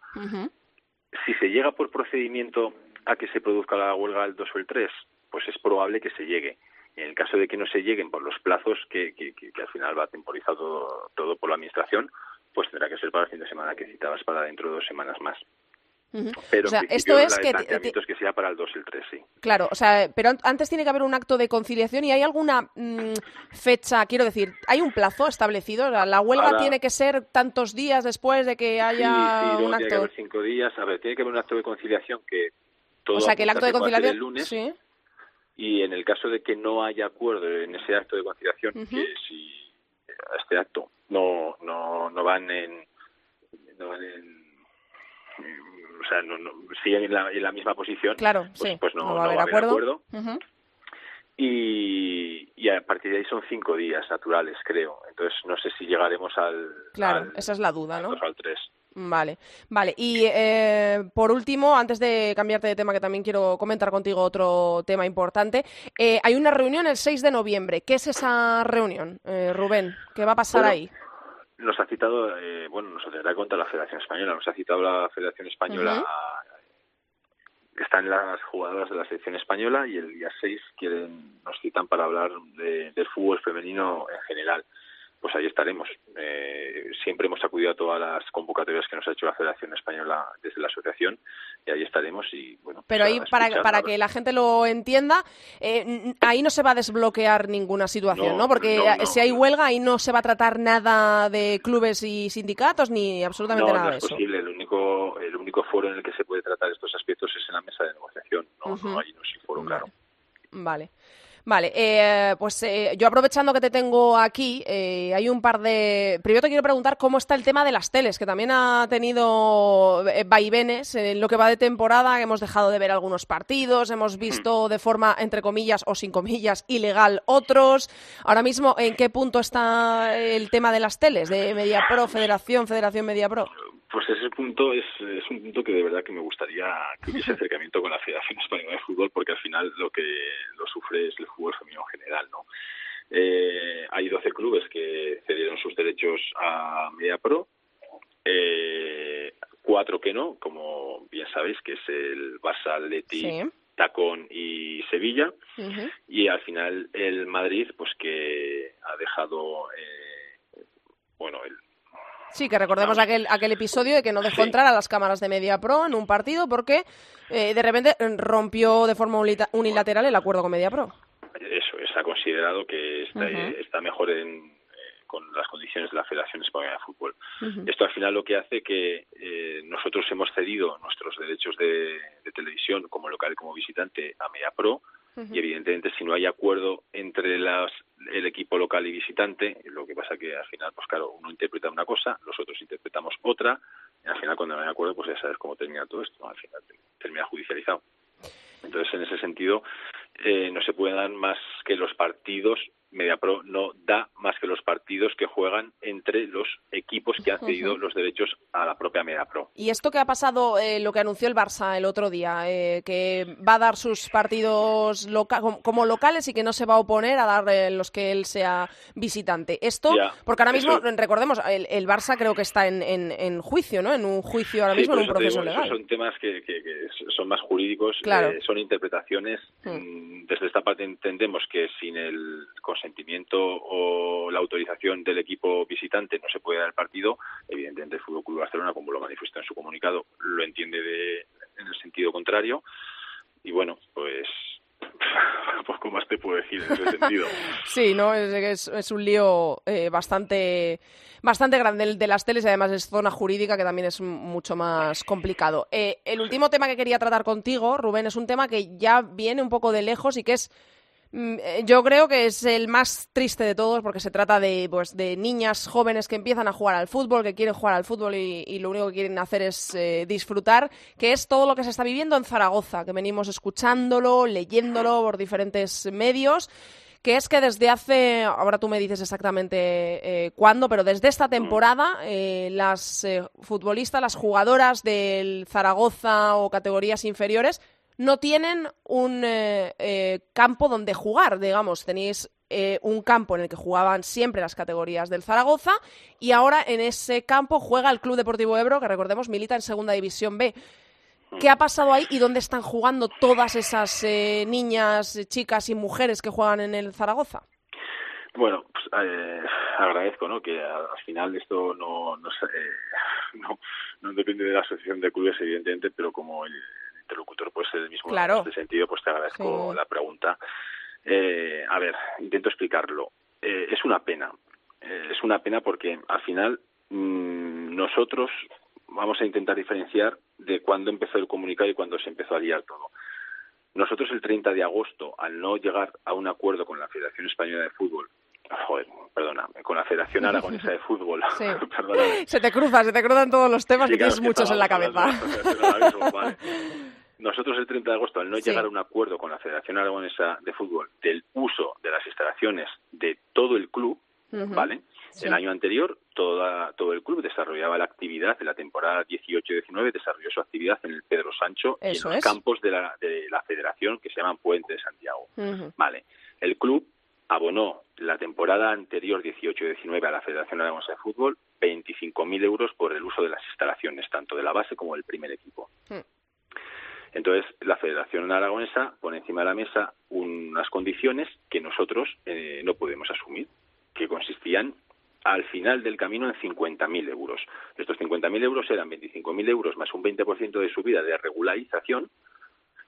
Speaker 3: Si se llega por procedimiento a que se produzca la huelga el 2 o el 3, pues es probable que se llegue. En el caso de que no se lleguen por los plazos que, que, al final va temporizado todo por la Administración, pues tendrá que ser para el fin de semana que citabas para dentro de dos semanas más. Pero
Speaker 1: o sea, esto es que,
Speaker 3: que sea para el 2 y el 3, sí.
Speaker 1: Claro, o sea, pero antes tiene que haber un acto de conciliación y hay alguna mm, fecha, quiero decir, ¿hay un plazo establecido? La, huelga tiene que ser tantos días después de que haya un acto.
Speaker 3: Tiene que haber cinco días. A ver, tiene que haber un acto de conciliación que todo.
Speaker 1: O sea, que el acto de conciliación.
Speaker 3: El lunes, Y en el caso de que no haya acuerdo en ese acto de conciliación, que si este acto no, no, no van en. No van en o sea, no, no, siguen en la, en la, misma posición,
Speaker 1: claro,
Speaker 3: pues,
Speaker 1: sí.
Speaker 3: pues no,
Speaker 1: no, va a haber acuerdo.
Speaker 3: y, y, a partir de ahí son cinco días naturales, creo. Entonces no sé si llegaremos al...
Speaker 1: Claro, esa es la duda, ¿no?
Speaker 3: Al 3.
Speaker 1: Vale, vale. Y eh, por último, antes de cambiarte de tema, que también quiero comentar contigo otro tema importante, eh, hay una reunión el 6 de noviembre. ¿Qué es esa reunión, eh, Rubén? ¿Qué va a pasar ahí?
Speaker 3: Nos ha citado, bueno, nos tendrá contra la Federación Española, nos ha citado la Federación Española, están las jugadoras de la selección española y el día 6 quieren, nos citan para hablar del fútbol femenino en general pues ahí estaremos. Eh, siempre hemos acudido a todas las convocatorias que nos ha hecho la Federación Española desde la asociación y ahí estaremos y bueno.
Speaker 1: Pero ahí para, para que la gente lo entienda, eh, ahí no se va a desbloquear ninguna situación, ¿no? Porque si hay huelga ahí no se va a tratar nada de clubes y sindicatos ni absolutamente nada
Speaker 3: de
Speaker 1: eso.
Speaker 3: No es posible. El único el único foro en el que se puede tratar estos aspectos es en la mesa de negociación. No, no hay no es foro, claro.
Speaker 1: Vale. Vale, eh, pues eh, yo aprovechando que te tengo aquí, eh, hay un par de... Primero te quiero preguntar cómo está el tema de las teles, que también ha tenido vaivenes en lo que va de temporada, hemos dejado de ver algunos partidos, hemos visto de forma, entre comillas o sin comillas, ilegal otros. Ahora mismo, ¿en qué punto está el tema de las teles, de MediaPro, Federación, Federación MediaPro?
Speaker 3: Pues ese punto es, es un punto que de verdad que me gustaría que hubiese acercamiento con la Federación Española de Fútbol, porque al final lo que lo sufre es el fútbol femenino en general, ¿no? Eh, hay 12 clubes que cedieron sus derechos a MediaPro, eh, cuatro que no, como bien sabéis, que es el Barça, Atleti, Tacón y Sevilla, y al final el Madrid, pues que ha dejado, eh, bueno, el
Speaker 1: Sí, que recordemos aquel, aquel episodio de que no dejó entrar a las cámaras de Media Pro en un partido porque eh, de repente rompió de forma unilateral el acuerdo con Media Pro.
Speaker 3: Eso, es, ha considerado que está, mejor en, eh, con las condiciones de la Federación Española de Fútbol. Esto al final lo que hace que eh, nosotros hemos cedido nuestros derechos de, de televisión como local y como visitante a Y evidentemente si no hay acuerdo entre las, el equipo local y visitante, lo que pasa que al final, pues claro, uno interpreta una cosa, los otros interpretamos otra, y al final cuando no hay acuerdo, pues ya sabes cómo termina todo esto, al final termina judicializado. Entonces, en ese sentido, eh, no se pueden dar más que los partidos MediaPro no da más que los partidos que juegan entre los equipos que han cedido los derechos a la propia MediaPro.
Speaker 1: ¿Y esto que ha pasado, eh, lo que anunció el Barça el otro día, eh, que va a dar sus partidos como locales y que no se va a oponer a dar eh, los que él sea visitante? Esto, porque ahora mismo, recordemos, el, Barça creo que está en, juicio, ¿no? En un juicio ahora mismo, en un proceso legal.
Speaker 3: son temas que, son más jurídicos, son interpretaciones. Hmm. Mm, desde esta parte entendemos que sin el consentimiento o la autorización del equipo visitante no se puede dar el partido, evidentemente el Fútbol Club Barcelona, como lo manifiesta en su comunicado, lo entiende de, en el sentido contrario. Y bueno, pues poco más te puedo decir en ese sentido.
Speaker 1: Sí, no, es, es, un lío eh, bastante bastante grande el de las teles y además es zona jurídica que también es mucho más complicado. Eh, el último tema que quería tratar contigo, Rubén, es un tema que ya viene un poco de lejos y que es yo creo que es el más triste de todos porque se trata de, pues, de niñas jóvenes que empiezan a jugar al fútbol, que quieren jugar al fútbol y, lo único que quieren hacer es eh, disfrutar, que es todo lo que se está viviendo en Zaragoza, que venimos escuchándolo, leyéndolo por diferentes medios que es que desde hace, ahora tú me dices exactamente eh, cuándo, pero desde esta temporada las futbolistas, las jugadoras del Zaragoza o categorías inferiores no tienen un eh, eh, campo donde jugar, digamos, tenéis eh, un campo en el que jugaban siempre las categorías del Zaragoza y ahora en ese campo juega el Club Deportivo Ebro, que recordemos milita en Segunda División B. ¿Qué ha pasado ahí y dónde están jugando todas esas niñas, chicas y mujeres que juegan en el Zaragoza?
Speaker 3: Bueno, pues, agradezco ¿no? que al final esto no, no, no, no, depende de la asociación de clubes, evidentemente, pero como el, interlocutor pues el mismo en este sentido, pues te agradezco la pregunta. Eh, a ver, intento explicarlo. Eh, es una pena. Eh, es una pena porque al final mm, nosotros vamos a intentar diferenciar de cuándo empezó el comunicado y cuándo se empezó a liar todo. Nosotros el 30 de agosto, al no llegar a un acuerdo con la Federación Española de Fútbol joder, perdona, con la Federación Aragonesa de Fútbol.
Speaker 1: se te cruza, se te cruzan todos los temas y tienes muchos en la cabeza.
Speaker 3: Nosotros el 30 de agosto, al no llegar a un acuerdo con la Federación Aragonesa de Fútbol del uso de las instalaciones de todo el club, ¿vale? El año anterior, toda, todo el club desarrollaba la actividad de la temporada 18-19, desarrolló su actividad en el Pedro Sancho y en los campos de la, de la federación que se llaman Puente de Santiago. Vale. El club abonó la temporada anterior 18-19 a la Federación Aragonesa de Fútbol 25.000 euros por el uso de las instalaciones, tanto de la base como del primer equipo. Hmm. Entonces, la Federación Aragonesa pone encima de la mesa unas condiciones que nosotros eh, no podemos asumir, que consistían al final del camino en 50.000 euros. Estos 50.000 euros eran 25.000 euros más un 20% de subida de regularización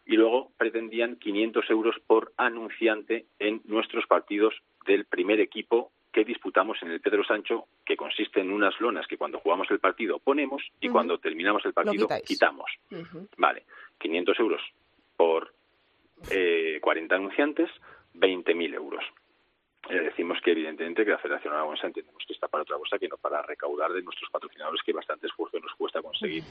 Speaker 3: y luego pretendían 500 euros por anunciante en nuestros partidos del primer equipo que disputamos en el Pedro Sancho, que consiste en unas lonas que cuando jugamos el partido ponemos y cuando terminamos el partido quitamos. Vale, 500 euros por eh, 40 anunciantes, 20.000 euros. Eh, decimos que evidentemente que la Federación Aragonesa entendemos que está para otra cosa que no para recaudar de nuestros patrocinadores que bastante esfuerzo nos cuesta conseguir.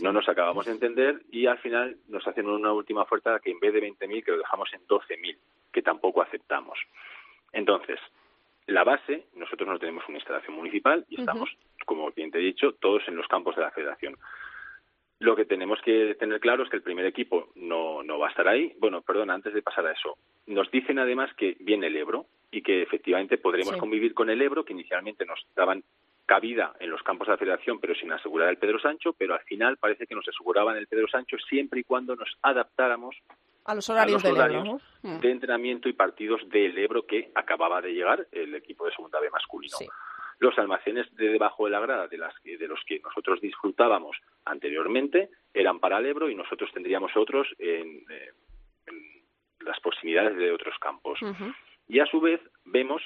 Speaker 3: No nos acabamos de entender y al final nos hacen una última oferta que en vez de 20.000 que lo dejamos en 12.000, que tampoco aceptamos. Entonces, la base, nosotros no tenemos una instalación municipal y estamos, como bien te he dicho, todos en los campos de la federación. Lo que tenemos que tener claro es que el primer equipo no, no va a estar ahí. Bueno, perdón, antes de pasar a eso, nos dicen además que viene el Ebro y que efectivamente podremos convivir con el Ebro, que inicialmente nos daban cabida en los campos de la federación, pero sin asegurar el Pedro Sancho, pero al final parece que nos aseguraban el Pedro Sancho siempre y cuando nos adaptáramos
Speaker 1: a los horarios, del Ebro,
Speaker 3: mm. de entrenamiento y partidos del Ebro que acababa de llegar el equipo de segunda B masculino. Los almacenes de debajo de la grada de, las, de los que nosotros disfrutábamos anteriormente eran para el Ebro y nosotros tendríamos otros en, eh, las proximidades de otros campos. Y a su vez vemos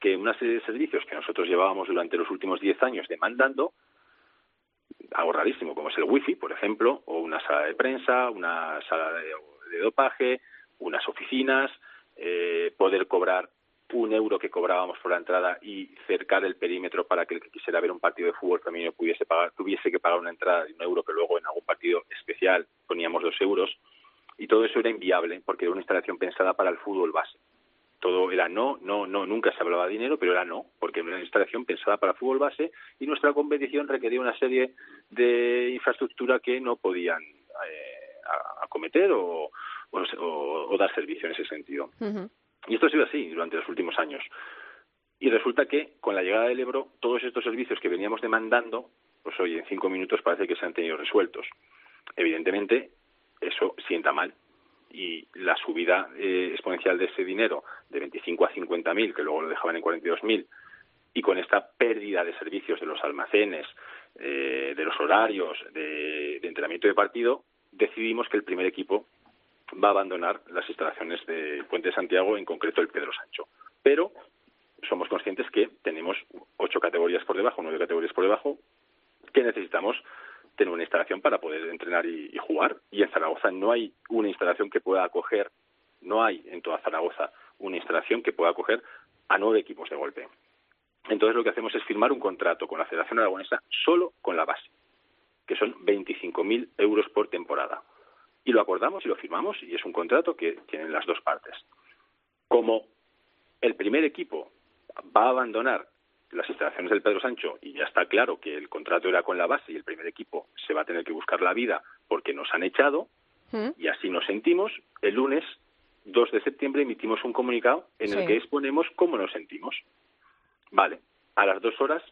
Speaker 3: que una serie de servicios que nosotros llevábamos durante los últimos 10 años demandando, algo rarísimo, como es el wifi, por ejemplo, o una sala de prensa, una sala de, dopaje, unas oficinas, eh, poder cobrar un euro que cobrábamos por la entrada y cercar el perímetro para que el que quisiera ver un partido de fútbol femenino pudiese pagar, tuviese que pagar una entrada de un euro que luego en algún partido especial poníamos dos euros. Y todo eso era inviable porque era una instalación pensada para el fútbol base. Todo era no, no, no, nunca se hablaba de dinero, pero era no, porque era una instalación pensada para fútbol base y nuestra competición requería una serie de infraestructura que no podían eh, acometer o, o, dar servicio en ese sentido. Y esto ha sido así durante los últimos años. Y resulta que con la llegada del Ebro, todos estos servicios que veníamos demandando, pues hoy en cinco minutos parece que se han tenido resueltos. Evidentemente, eso sienta mal y la subida eh, exponencial de ese dinero de 25 a 50 mil, que luego lo dejaban en 42 mil, y con esta pérdida de servicios de los almacenes, eh, de los horarios, de, entrenamiento de partido, decidimos que el primer equipo va a abandonar las instalaciones de Puente de Santiago, en concreto el Pedro Sancho. Pero somos conscientes que tenemos ocho categorías por debajo, nueve categorías por debajo, que necesitamos tener una instalación para poder entrenar y, jugar. Y en Zaragoza no hay una instalación que pueda acoger, no hay en toda Zaragoza una instalación que pueda acoger a nueve equipos de golpe. Entonces lo que hacemos es firmar un contrato con la Federación Aragonesa solo con la base, que son 25.000 euros por temporada. Y lo acordamos y lo firmamos y es un contrato que tienen las dos partes. Como el primer equipo va a abandonar las instalaciones del Pedro Sancho y ya está claro que el contrato era con la base y el primer equipo se va a tener que buscar la vida porque nos han echado ¿Mm? y así nos sentimos, el lunes 2 de septiembre emitimos un comunicado en el que exponemos cómo nos sentimos. Vale, a las dos horas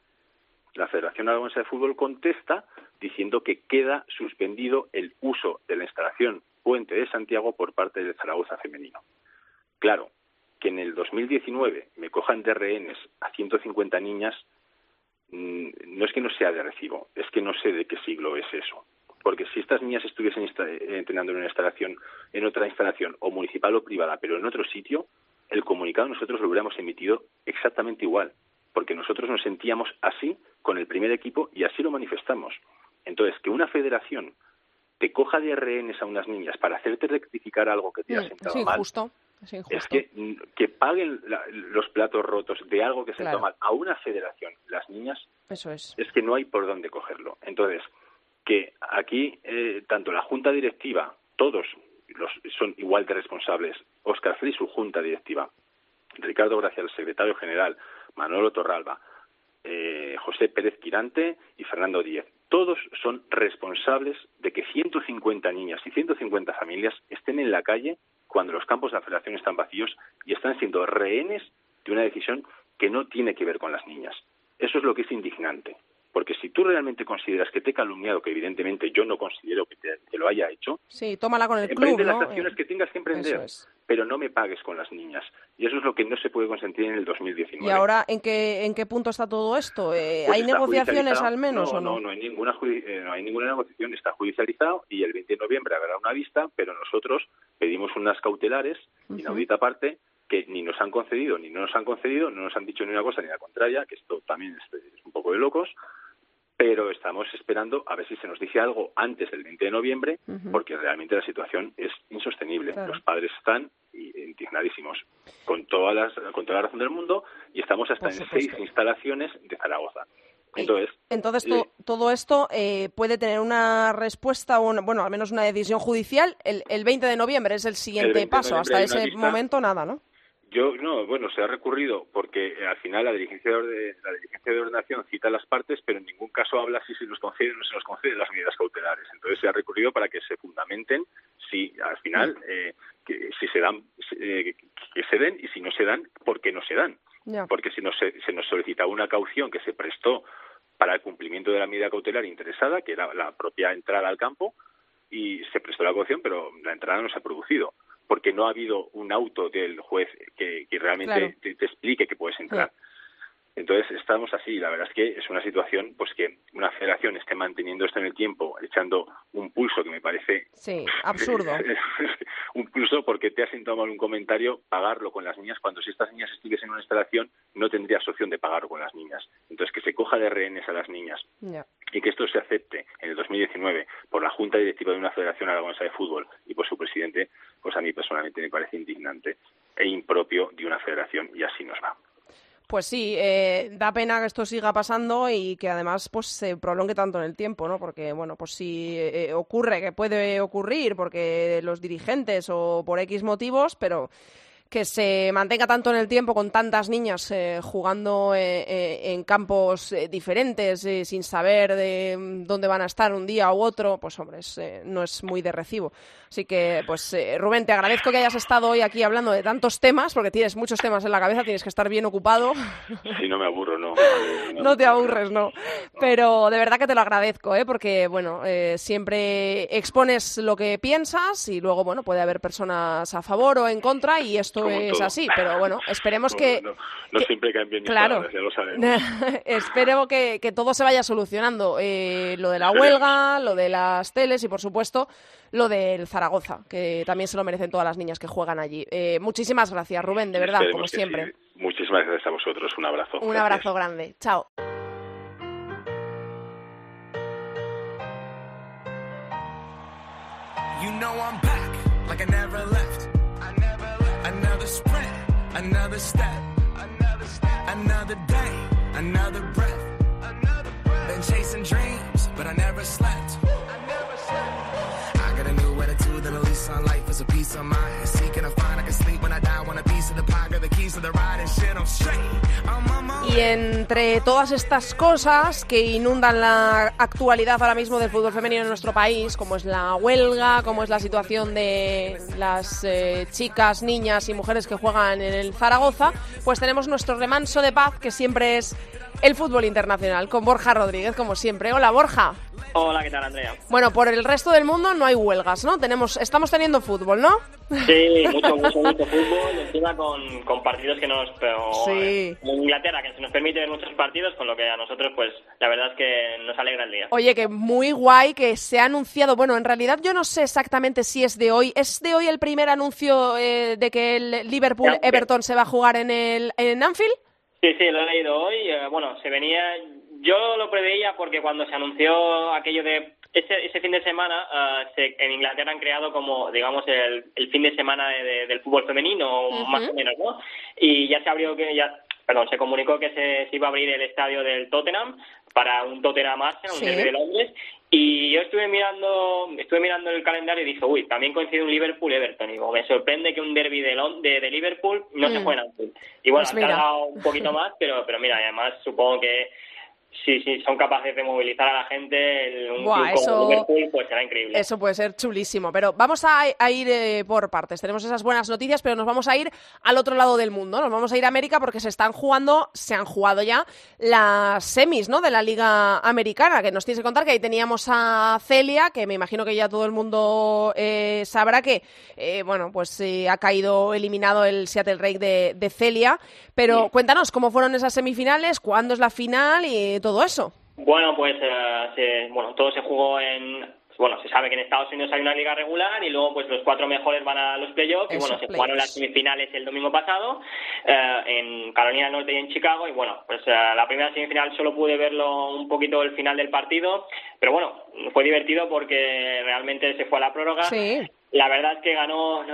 Speaker 3: la Federación Aragonesa de Fútbol contesta diciendo que queda suspendido el uso de la instalación Puente de Santiago por parte del Zaragoza femenino. Claro, que en el 2019 me cojan de rehenes a 150 niñas, mm, no es que no sea de recibo, es que no sé de qué siglo es eso. Porque si estas niñas estuviesen entrenando en una instalación, en otra instalación, o municipal o privada, pero en otro sitio, el comunicado nosotros lo hubiéramos emitido exactamente igual, porque nosotros nos sentíamos así con el primer equipo y así lo manifestamos. Entonces, que una federación te coja de rehenes a unas niñas para hacerte rectificar algo que te ha mm, sentado mal, es, que, mm, que paguen los platos rotos de algo que se toma a una federación, las niñas,
Speaker 1: Eso es.
Speaker 3: es que no hay por dónde cogerlo. Entonces, que aquí eh, tanto la junta directiva, todos los, son igual de responsables, Oscar Fri, su junta directiva, Ricardo Gracia, el secretario general, Manolo Torralba, eh, José Pérez Quirante y Fernando Díez. Todos son responsables de que 150 niñas y 150 familias estén en la calle cuando los campos de la están vacíos y están siendo rehenes de una decisión que no tiene que ver con las niñas. Eso es lo que es indignante. Porque si tú realmente consideras que te he calumniado, que evidentemente yo no considero que te, lo haya hecho,
Speaker 1: sí, tómala con el club,
Speaker 3: emprende las acciones que tengas que emprender, pero no me pagues con las niñas. Y eso es lo que no se puede consentir en el 2019.
Speaker 1: ¿Y ahora en qué, en qué punto está todo esto? Eh, pues ¿Hay negociaciones al menos
Speaker 3: no,
Speaker 1: o no?
Speaker 3: No, no hay, ninguna, eh, no hay ninguna negociación, está judicializado y el 20 de noviembre habrá una vista, pero nosotros pedimos unas cautelares, uh inaudita parte, que ni nos han concedido ni no nos han concedido, no nos han dicho ni una cosa ni la contraria, que esto también es, un poco de locos, pero estamos esperando a ver si se nos dice algo antes del 20 de noviembre, porque realmente la situación es insostenible. Los padres están indignadísimos, con, todas las, con toda la razón del mundo, y estamos hasta en seis instalaciones de Zaragoza. Entonces,
Speaker 1: Entonces todo esto eh, puede tener una respuesta, o bueno, al menos una decisión judicial el, el 20 de noviembre, es el siguiente paso. Hasta ese momento nada, ¿no?
Speaker 3: Yo no, bueno, se ha recurrido porque eh, al final la dirigencia de, la dirigencia de ordenación cita a las partes, pero en ningún caso habla si se nos conceden o no se nos conceden las medidas cautelares. Entonces se ha recurrido para que se fundamenten si al final eh, que, si se dan eh, que se den y si no se dan, ¿por qué no se dan? Porque si no se, se nos solicita una caución que se prestó para el cumplimiento de la medida cautelar interesada, que era la propia entrada al campo, y se prestó la caución, pero la entrada no se ha producido porque no ha habido un auto del juez que, realmente te, explique que puedes entrar. Entonces estamos así, la verdad es que es una situación pues que una federación esté manteniendo esto en el tiempo, echando un pulso que me parece
Speaker 1: sí, absurdo.
Speaker 3: un pulso porque te has sentado mal un comentario pagarlo con las niñas cuando si estas niñas estuviesen en una instalación no tendrías opción de pagarlo con las niñas. Entonces que se coja de rehenes a las niñas y que esto se acepte en el 2019 por la Junta Directiva de una Federación Aragonesa de Fútbol y por su presidente, pues a mí personalmente me parece indignante e impropio de una federación y así nos va.
Speaker 1: Pues sí, eh, da pena que esto siga pasando y que además pues se prolongue tanto en el tiempo, ¿no? Porque, bueno, pues si eh, ocurre, que puede ocurrir porque los dirigentes o por X motivos, pero que se mantenga tanto en el tiempo con tantas niñas eh, jugando eh, eh, en campos diferentes sin saber de mm, dónde van a estar un día u otro, pues hombre, no es muy de recibo. Así que, pues Rubén, te agradezco que hayas estado hoy aquí hablando de tantos temas, porque tienes muchos temas en la cabeza, tienes que estar bien ocupado.
Speaker 3: Sí, no me aburro, no.
Speaker 1: No, te aburres, no. Pero de verdad que te lo agradezco, ¿eh? porque, bueno, siempre expones lo que piensas y luego, bueno, puede haber personas a favor o en contra y esto es así, pero bueno, esperemos que...
Speaker 3: No, siempre caen bien
Speaker 1: claro,
Speaker 3: ya lo sabemos.
Speaker 1: espero que, que, todo se vaya solucionando. Eh, lo de la huelga, lo de las teles y, por supuesto, lo del Zaragoza, que también se lo merecen todas las niñas que juegan allí. Eh, muchísimas gracias, Rubén, de verdad, como siempre.
Speaker 3: Muchísimas gracias a vosotros. Un abrazo.
Speaker 1: Un abrazo grande. Chao. Another sprint, another step, another step, another day, another breath, another breath. Been chasing dreams, but I never slept. I never slept. I got a new attitude and a lease on life is a piece of mind. Seeking a find I can sleep when I die. Want y entre todas estas cosas que inundan la actualidad ahora mismo del fútbol femenino en nuestro país, como es la huelga, como es la situación de las eh, chicas, niñas y mujeres que juegan en el Zaragoza, pues tenemos nuestro remanso de paz que siempre es el fútbol internacional, con Borja Rodríguez, como siempre. Hola, Borja.
Speaker 4: Hola, ¿qué tal, Andrea?
Speaker 1: Bueno, por el resto del mundo no hay huelgas, ¿no? Tenemos, estamos teniendo fútbol, ¿no?
Speaker 4: Sí, mucho, mucho, mucho fútbol, encima con, con partidos que nos... Pero, sí. Inglaterra, que se nos permite ver muchos partidos, con lo que a nosotros, pues, la verdad es que nos alegra el día.
Speaker 1: Oye, que muy guay que se ha anunciado, bueno, en realidad yo no sé exactamente si es de hoy, ¿es de hoy el primer anuncio eh, de que el Liverpool-Everton se va a jugar en el en Anfield?
Speaker 4: Sí, sí, lo he leído hoy. Eh, bueno, se venía. Yo lo preveía porque cuando se anunció aquello de ese, ese fin de semana, eh, en Inglaterra han creado como, digamos, el, el fin de semana del fútbol femenino, más o menos, ¿no? Y ya se abrió que ya perdón, se comunicó que se, iba a abrir el estadio del Tottenham para un Tottenham Arsenal, un derby de Londres, y yo estuve mirando, estuve mirando el calendario y dije, uy, también coincide un Liverpool-Everton. Y digo, me sorprende que un derby de, de, de Liverpool no se mm. juegue en Anfield. Y bueno, pues ha tardado un poquito más, pero, pero mira, además supongo que sí, sí, son capaces de movilizar a la gente, un Buah, eso, Liverpool, pues será increíble.
Speaker 1: Eso puede ser chulísimo. Pero vamos a, ir eh, por partes. Tenemos esas buenas noticias, pero nos vamos a ir al otro lado del mundo. Nos vamos a ir a América porque se están jugando, se han jugado ya las semis ¿no? de la Liga Americana, que nos tienes que contar que ahí teníamos a Celia, que me imagino que ya todo el mundo eh, sabrá que, eh, bueno, pues ha caído eliminado el Seattle Rake de, Celia. Pero cuéntanos cómo fueron esas semifinales, cuándo es la final y todo eso?
Speaker 4: Bueno, pues eh, bueno, todo se jugó en bueno, se sabe que en Estados Unidos hay una liga regular y luego pues los cuatro mejores van a los playoffs y bueno, se jugaron las semifinales el domingo pasado eh, en Carolina del Norte y en Chicago y bueno, pues eh, la primera semifinal solo pude verlo un poquito el final del partido, pero bueno, fue divertido porque realmente se fue a la prórroga. Sí. La verdad es que ganó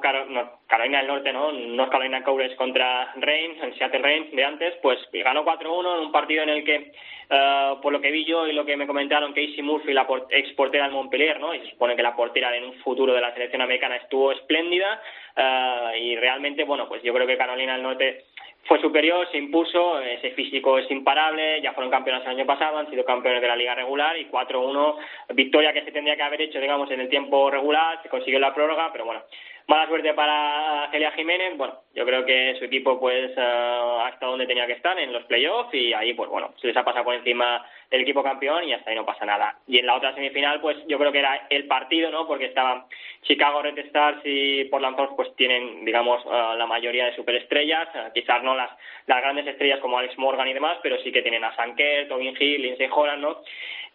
Speaker 4: Carolina del Norte, ¿no? North Carolina Cougars contra Reign, en Seattle Reign de antes, pues ganó 4-1 en un partido en el que, eh, por lo que vi yo y lo que me comentaron, Casey Murphy, la ex portera del Montpellier, ¿no? Y se supone que la portera en un futuro de la selección americana estuvo espléndida eh, y realmente, bueno, pues yo creo que Carolina del Norte fue superior, se impuso, ese físico es imparable, ya fueron campeones el año pasado, han sido campeones de la liga regular y 4-1, victoria que se tendría que haber hecho, digamos, en el tiempo regular, se consiguió la prórroga, pero bueno, mala suerte para Celia Jiménez, bueno, yo creo que su equipo pues uh, ha estado donde tenía que estar, en los playoffs, y ahí pues bueno, se les ha pasado por encima el equipo campeón y hasta ahí no pasa nada. Y en la otra semifinal, pues yo creo que era el partido, ¿no? Porque estaban Chicago Red Stars y Portland Thorns, pues tienen, digamos, uh, la mayoría de superestrellas, uh, quizás no las, las grandes estrellas como Alex Morgan y demás, pero sí que tienen a Sanker, Tobin Hill, Lindsey Holland, ¿no?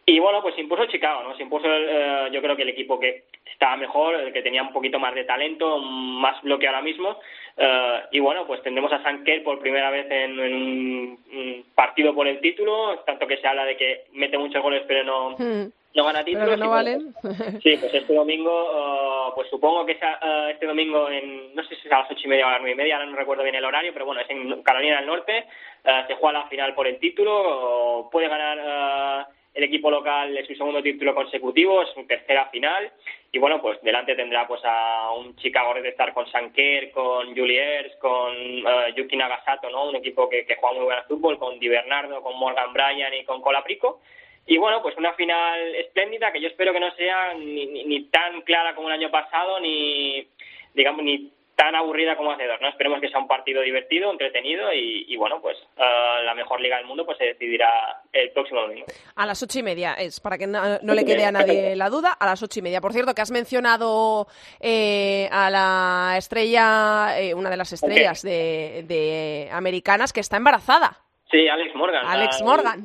Speaker 4: Y bueno, pues se impuso Chicago, ¿no? Se impuso, uh, yo creo que el equipo que estaba mejor, el que tenía un poquito más de talento, más bloque ahora mismo. Eh, y bueno, pues tendremos a Sanker por primera vez en, un, partido por el título, tanto que se habla de que mete muchos goles pero no, hmm. no gana títulos.
Speaker 1: no valen.
Speaker 4: sí, pues este domingo, eh, pues supongo que sea, eh, este domingo, en, no sé si es a las ocho y media o a las nueve y media, ahora no recuerdo bien el horario, pero bueno, es en Carolina del Norte, se juega la final por el título, puede ganar el equipo local es su segundo título consecutivo, es su tercera final y bueno, pues delante tendrá pues a un Chicago Red Star con Sanker, con Juliers, con uh, Yuki Nagasato, ¿no? Un equipo que, juega muy buen fútbol, con Di Bernardo, con Morgan Bryan y con Colaprico. Y bueno, pues una final espléndida que yo espero que no sea ni, ni, ni tan clara como el año pasado, ni digamos ni tan aburrida como hace dos, ¿no? Esperemos que sea un partido divertido, entretenido y, bueno, pues uh, la mejor liga del mundo pues se decidirá el próximo domingo.
Speaker 1: A las ocho y media es, para que no, le quede a nadie la duda, a las ocho y media. Por cierto, que has mencionado eh, a la estrella, eh, una de las estrellas de, de americanas que está embarazada.
Speaker 4: Sí, Alex Morgan.
Speaker 1: Alex Morgan.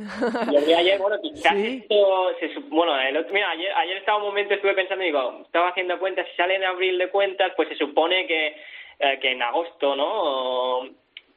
Speaker 4: Lo vi ayer, bueno, quizás se, bueno, el otro, mira, ayer, ayer estaba un momento, estuve pensando, digo, estaba haciendo cuentas, si sale en abril de cuentas, pues se supone que, eh, que en agosto, ¿no?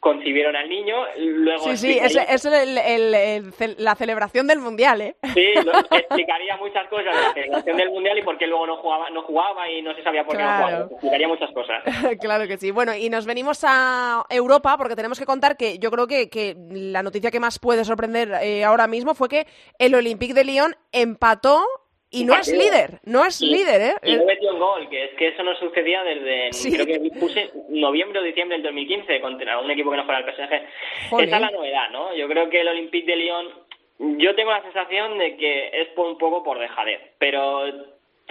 Speaker 4: Concibieron al niño, luego...
Speaker 1: Sí, sí, es, es el, la celebración del Mundial, ¿eh?
Speaker 4: Sí, explicaría muchas cosas de la celebración del Mundial y por qué luego no jugaba, no jugaba y no se sabía por qué no jugaba. Explicaría muchas cosas.
Speaker 1: claro que sí. Bueno, y nos venimos a Europa porque tenemos que contar que yo creo que, que la noticia que más puede sorprender eh, ahora mismo fue que el Olympique de Lyon empató y no es líder, no es líder, ¿eh?
Speaker 4: Y no metió un gol, que es que eso no sucedía desde, creo que puse noviembre o diciembre del 2015 contra un equipo que no fuera el PSG. Esa es la novedad, ¿no? Yo creo que el Olympique de Lyon, yo tengo la sensación de que es por un poco por dejadez, pero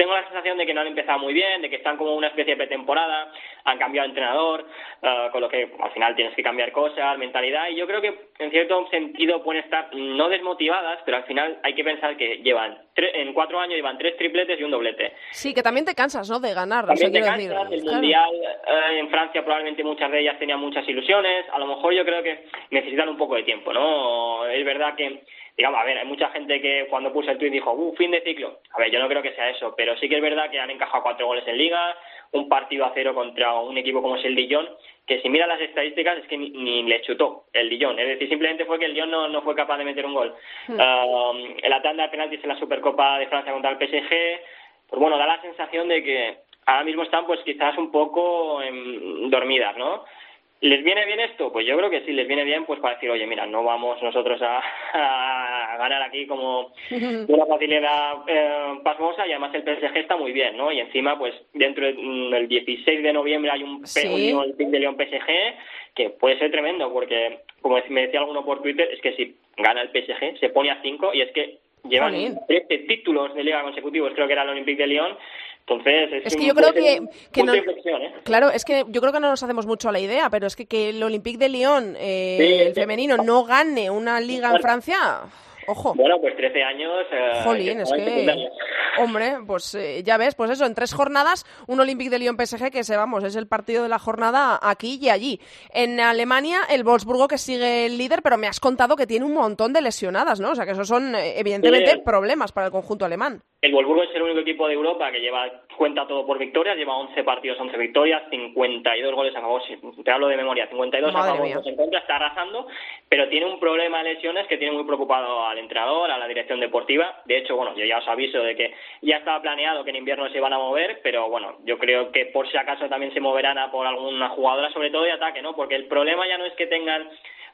Speaker 4: tengo la sensación de que no han empezado muy bien, de que están como una especie de pretemporada, han cambiado de entrenador, eh, con lo que al final tienes que cambiar cosas, mentalidad, y yo creo que en cierto sentido pueden estar no desmotivadas, pero al final hay que pensar que llevan, en cuatro años llevan tres tripletes y un doblete.
Speaker 1: Sí, que también te cansas, ¿no?, de ganar.
Speaker 4: También te cansas, el Mundial eh, en Francia probablemente muchas de ellas tenían muchas ilusiones, a lo mejor yo creo que necesitan un poco de tiempo, ¿no? Es verdad que digamos, a ver, hay mucha gente que cuando puse el tweet dijo, uh, fin de ciclo. A ver, yo no creo que sea eso, pero sí que es verdad que han encajado cuatro goles en liga, un partido a cero contra un equipo como es el Dijon, que si mira las estadísticas es que ni, le chutó el Dijon. Es decir, simplemente fue que el Dijon no, no fue capaz de meter un gol. Hmm. Um, la tanda de penaltis en la Supercopa de Francia contra el PSG, pues bueno, da la sensación de que ahora mismo están pues quizás un poco dormidas, ¿no? ¿Les viene bien esto? Pues yo creo que sí, les viene bien pues para decir, oye, mira, no vamos nosotros a, ganar aquí como una facilidad eh, pasmosa y además el PSG está muy bien, ¿no? Y encima, pues dentro del 16 de noviembre hay un, ¿Sí? un de León PSG que puede ser tremendo porque, como me decía alguno por Twitter, es que si gana el PSG se pone a 5 y es que llevan 13 títulos de liga consecutivos, creo que era el Olympique de Lyon entonces,
Speaker 1: es, que yo creo que, no, ¿eh? claro, es que yo creo que no nos hacemos mucho a la idea, pero es que que el Olympique de Lyon, eh, el femenino, no gane una liga en Francia, ojo.
Speaker 4: Bueno, pues 13 años.
Speaker 1: Eh, Jolín, es que, hombre, pues eh, ya ves, pues eso, en tres jornadas, un Olympique de Lyon PSG que se, vamos, es el partido de la jornada aquí y allí. En Alemania, el Wolfsburgo que sigue el líder, pero me has contado que tiene un montón de lesionadas, ¿no? O sea, que esos son, evidentemente, problemas para el conjunto alemán.
Speaker 4: El Wolfsburgo es el único equipo de Europa que lleva cuenta todo por victorias, lleva 11 partidos, 11 victorias, 52 goles a favor, te hablo de memoria, 52 a favor, en contra, está arrasando, pero tiene un problema de lesiones que tiene muy preocupado al entrenador, a la dirección deportiva. De hecho, bueno, yo ya os aviso de que ya estaba planeado que en invierno se iban a mover, pero bueno, yo creo que por si acaso también se moverán a por alguna jugadora, sobre todo de ataque, ¿no? Porque el problema ya no es que tengan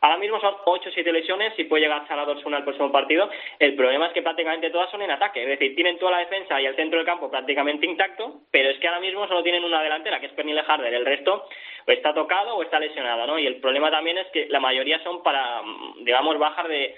Speaker 4: Ahora mismo son 8 o 7 lesiones y puede llegar a la Dorsuna el próximo partido. El problema es que prácticamente todas son en ataque, es decir, tienen toda la defensa y el centro del campo prácticamente intacto, pero es que ahora mismo solo tienen una delantera, que es Pernille Harder. El resto o está tocado o está lesionado, ¿no? Y el problema también es que la mayoría son para, digamos, bajar de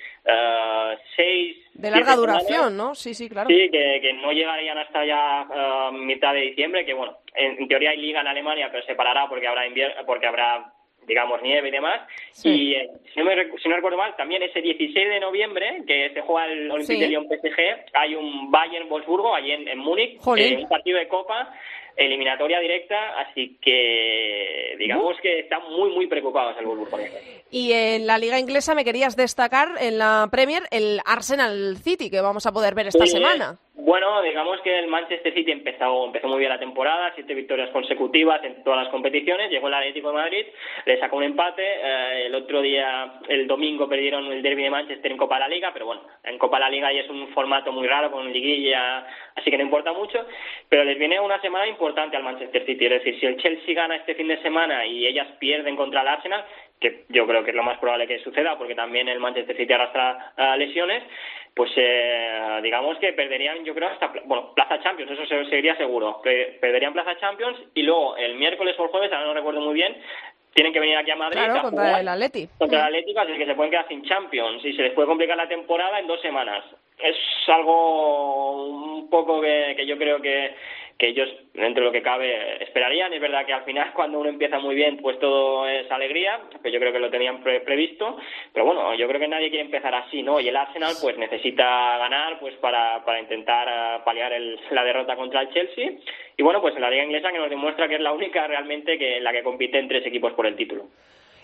Speaker 4: 6... Uh,
Speaker 1: de larga duración, ¿no? Sí, sí, claro.
Speaker 4: Sí, que, no llegarían hasta ya uh, mitad de diciembre, que bueno, en, teoría hay liga en Alemania, pero se parará porque habrá porque habrá digamos, nieve y demás. Y eh, si, no me, si no recuerdo mal, también ese 16 de noviembre, que se juega el Olympique de Lyon PSG, hay un Bayern-Wolfsburgo allí en, en Múnich, eh, un partido de Copa eliminatoria directa, así que digamos que están muy, muy preocupados el Wolfsburgo.
Speaker 1: Y en la liga inglesa me querías destacar en la Premier el Arsenal City, que vamos a poder ver esta semana.
Speaker 4: Bueno, digamos que el Manchester City empezó, empezó muy bien la temporada, siete victorias consecutivas en todas las competiciones, llegó el Atlético de Madrid, le sacó un empate, eh, el otro día, el domingo perdieron el derby de Manchester en Copa de la Liga, pero bueno, en Copa de la Liga ya es un formato muy raro con liguilla, así que no importa mucho, pero les viene una semana importante al Manchester City, es decir, si el Chelsea gana este fin de semana y ellas pierden contra el Arsenal, que yo creo que es lo más probable que suceda, porque también el Manchester City arrastra uh, lesiones, pues eh, digamos que perderían, yo creo, hasta bueno, Plaza Champions, eso se, sería seguro. Perderían Plaza Champions y luego el miércoles o el jueves, ahora no recuerdo muy bien, tienen que venir aquí a Madrid
Speaker 1: claro, contra el Atleti.
Speaker 4: Contra el Atlético, así que se pueden quedar sin Champions y se les puede complicar la temporada en dos semanas. Es algo un poco que, que yo creo que que ellos, dentro de lo que cabe, esperarían. Es verdad que al final, cuando uno empieza muy bien, pues todo es alegría, que yo creo que lo tenían previsto. Pero bueno, yo creo que nadie quiere empezar así, ¿no? Y el Arsenal, pues necesita ganar, pues para, para intentar eh, paliar el, la derrota contra el Chelsea. Y bueno, pues en la Liga Inglesa que nos demuestra que es la única realmente que la que compite en tres equipos por el título.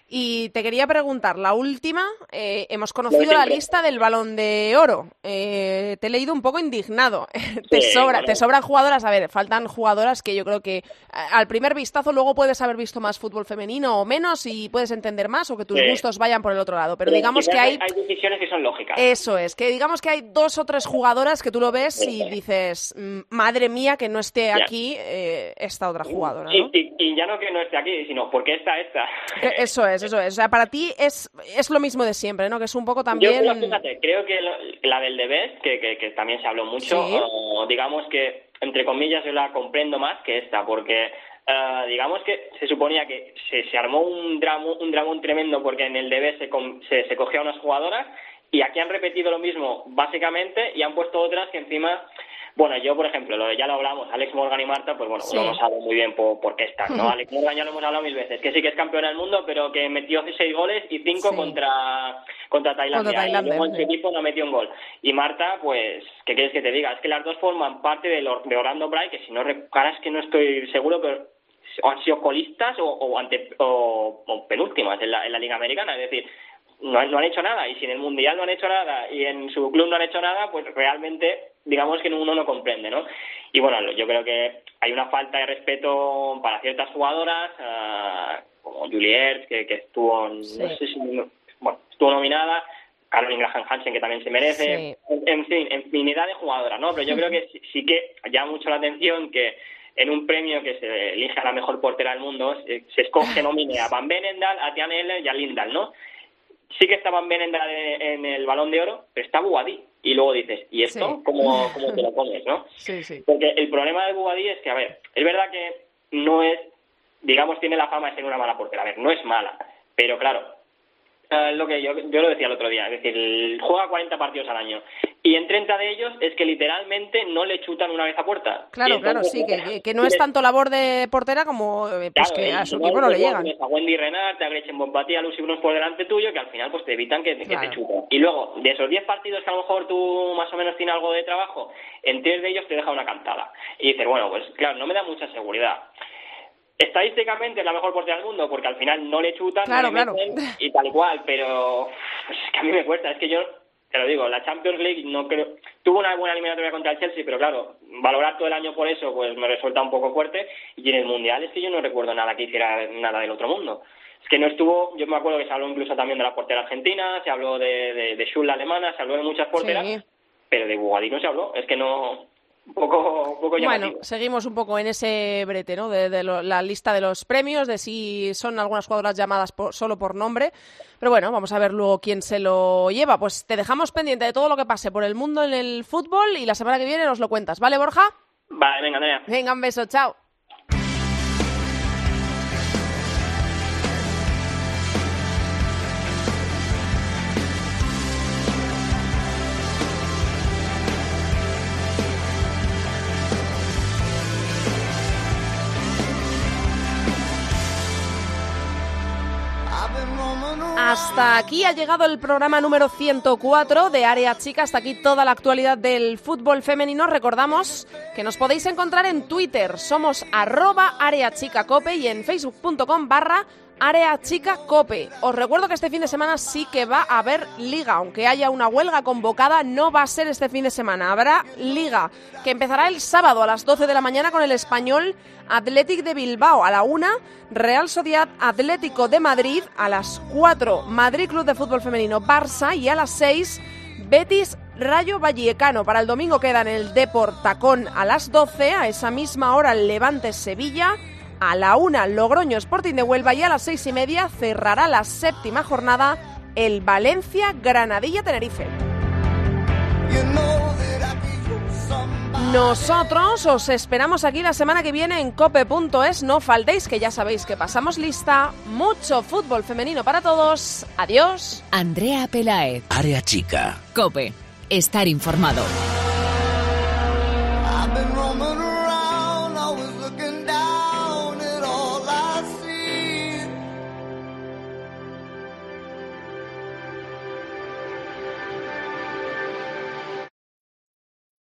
Speaker 1: Y te quería preguntar, la última, eh, hemos conocido la lista del balón de oro. Eh, te he leído un poco indignado. te, sobra, te sobran jugadoras, a ver, faltan jugadoras que yo creo que al primer vistazo luego puedes haber visto más fútbol femenino o menos y puedes entender más o que tus gustos vayan por el otro lado. Pero digamos que hay...
Speaker 4: Hay decisiones que son lógicas.
Speaker 1: Eso es, que digamos que hay dos o tres jugadoras que tú lo ves y dices, mm, madre mía que no esté aquí eh, esta otra jugadora.
Speaker 4: ¿no? Y, y, ya no que no esté aquí, sino porque está esta.
Speaker 1: Eso es eso es. O sea, para ti es, es lo mismo de siempre, ¿no? Que es un poco también...
Speaker 4: Yo, fíjate, creo que la del Debes, que, que, también se habló mucho, digamos que, entre comillas, yo la comprendo más que esta, porque Uh, digamos que se suponía que se, se armó un drama un dramón tremendo porque en el DB se, se, se cogió a unas jugadoras y aquí han repetido lo mismo básicamente y han puesto otras que encima bueno, yo, por ejemplo, lo, ya lo hablamos, Alex Morgan y Marta, pues bueno, no hemos hablado muy bien por, qué están, ¿no? Alex Morgan ya lo hemos hablado mil veces, que sí que es campeona del mundo, pero que metió seis goles y cinco contra, contra Tailandia. y luego en su equipo no metió un gol. Y Marta, pues, ¿qué quieres que te diga? Es que las dos forman parte de, de Orlando Pride, que si no reparas que no estoy seguro, pero han sido colistas o, o, ante, o, penúltimas en la, en la Liga Americana. Es decir, no, no, han hecho nada y si en el mundial no han hecho nada y en su club no han hecho nada pues realmente digamos que uno no comprende, ¿no? Y bueno, yo creo que hay una falta de respeto para ciertas jugadoras, uh, como Juliet, que, que estuvo, no sé si, bueno, estuvo nominada, Caroline Graham Hansen, que también se merece, en, fin, infinidad de jugadoras, ¿no? Pero yo creo que sí, que llama mucho la atención que en un premio que se elige a la mejor portera del mundo, se, escoge, nomine a Van Benendal, a Tian Eller y a Lindal, ¿no? Sí que está Van Benendal en, el Balón de Oro, pero está Bugadí. Y luego dices, ¿y esto ¿Cómo, te lo comes, no?
Speaker 1: Sí, sí.
Speaker 4: Porque el problema de Bugadí es que, a ver, es verdad que no es, digamos, tiene la fama de ser una mala portera. A ver, no es mala, pero claro, lo que yo, yo lo decía el otro día, es decir, juega 40 partidos al año y en 30 de ellos es que literalmente no le chutan una vez a puerta.
Speaker 1: Claro, claro, sí, que, que, no es tanto labor de portera como eh, pues que a su equipo no le llegan.
Speaker 4: A Wendy Renard, a Gretchen Bombati, a Lucy Bruns por delante tuyo que al final pues te evitan que, te chuten. Y luego, de esos 10 partidos que a lo mejor tú más o menos tienes algo de trabajo, en 3 de ellos te deja una cantada. Y dices, bueno, pues claro, no me da mucha seguridad estadísticamente es la mejor portera del mundo porque al final no le chutan y tal cual, pero pues, es que a mí me cuesta, es que yo te lo digo, la Champions League no creo tuvo una buena eliminatoria contra el Chelsea, pero claro, valorar todo el año por eso pues me resulta un poco fuerte y en el Mundial es que yo no recuerdo nada que hiciera nada del otro mundo. Es que no estuvo, yo me acuerdo que se habló incluso también de la portera argentina, se habló de, de, de Schul, la alemana, se habló de muchas porteras, pero de Bugadí no se habló, es que no, un poco,
Speaker 1: Bueno, seguimos un poco en ese brete, ¿no? De, la lista de los premios, de si son algunas jugadoras llamadas solo por nombre. Pero bueno, vamos a ver luego quién se lo lleva. Pues te dejamos pendiente de todo lo que pase por el mundo en el fútbol y la semana que viene nos lo cuentas. ¿Vale, Borja?
Speaker 4: Vale, venga, Andrea.
Speaker 1: Venga, un beso, chao. Hasta aquí ha llegado el programa número 104 de Área Chica. Hasta aquí toda la actualidad del fútbol femenino. Recordamos que nos podéis encontrar en Twitter. Somos arroba Chica Cope y en facebook.com barra Área Chica Cope. Os recuerdo que este fin de semana sí que va a haber liga, aunque haya una huelga convocada, no va a ser este fin de semana. Habrá liga, que empezará el sábado a las 12 de la mañana con el español Athletic de Bilbao a la 1, Real Sociedad Atlético de Madrid a las 4, Madrid Club de Fútbol Femenino Barça y a las 6, Betis Rayo Vallecano. Para el domingo quedan el Deport Tacón a las 12, a esa misma hora el Levante Sevilla a la una, Logroño Sporting de Huelva y a las seis y media cerrará la séptima jornada el Valencia Granadilla Tenerife. Nosotros os esperamos aquí la semana que viene en cope.es. No faltéis, que ya sabéis que pasamos lista. Mucho fútbol femenino para todos. Adiós.
Speaker 5: Andrea Peláez,
Speaker 6: Área Chica.
Speaker 5: Cope. Estar informado.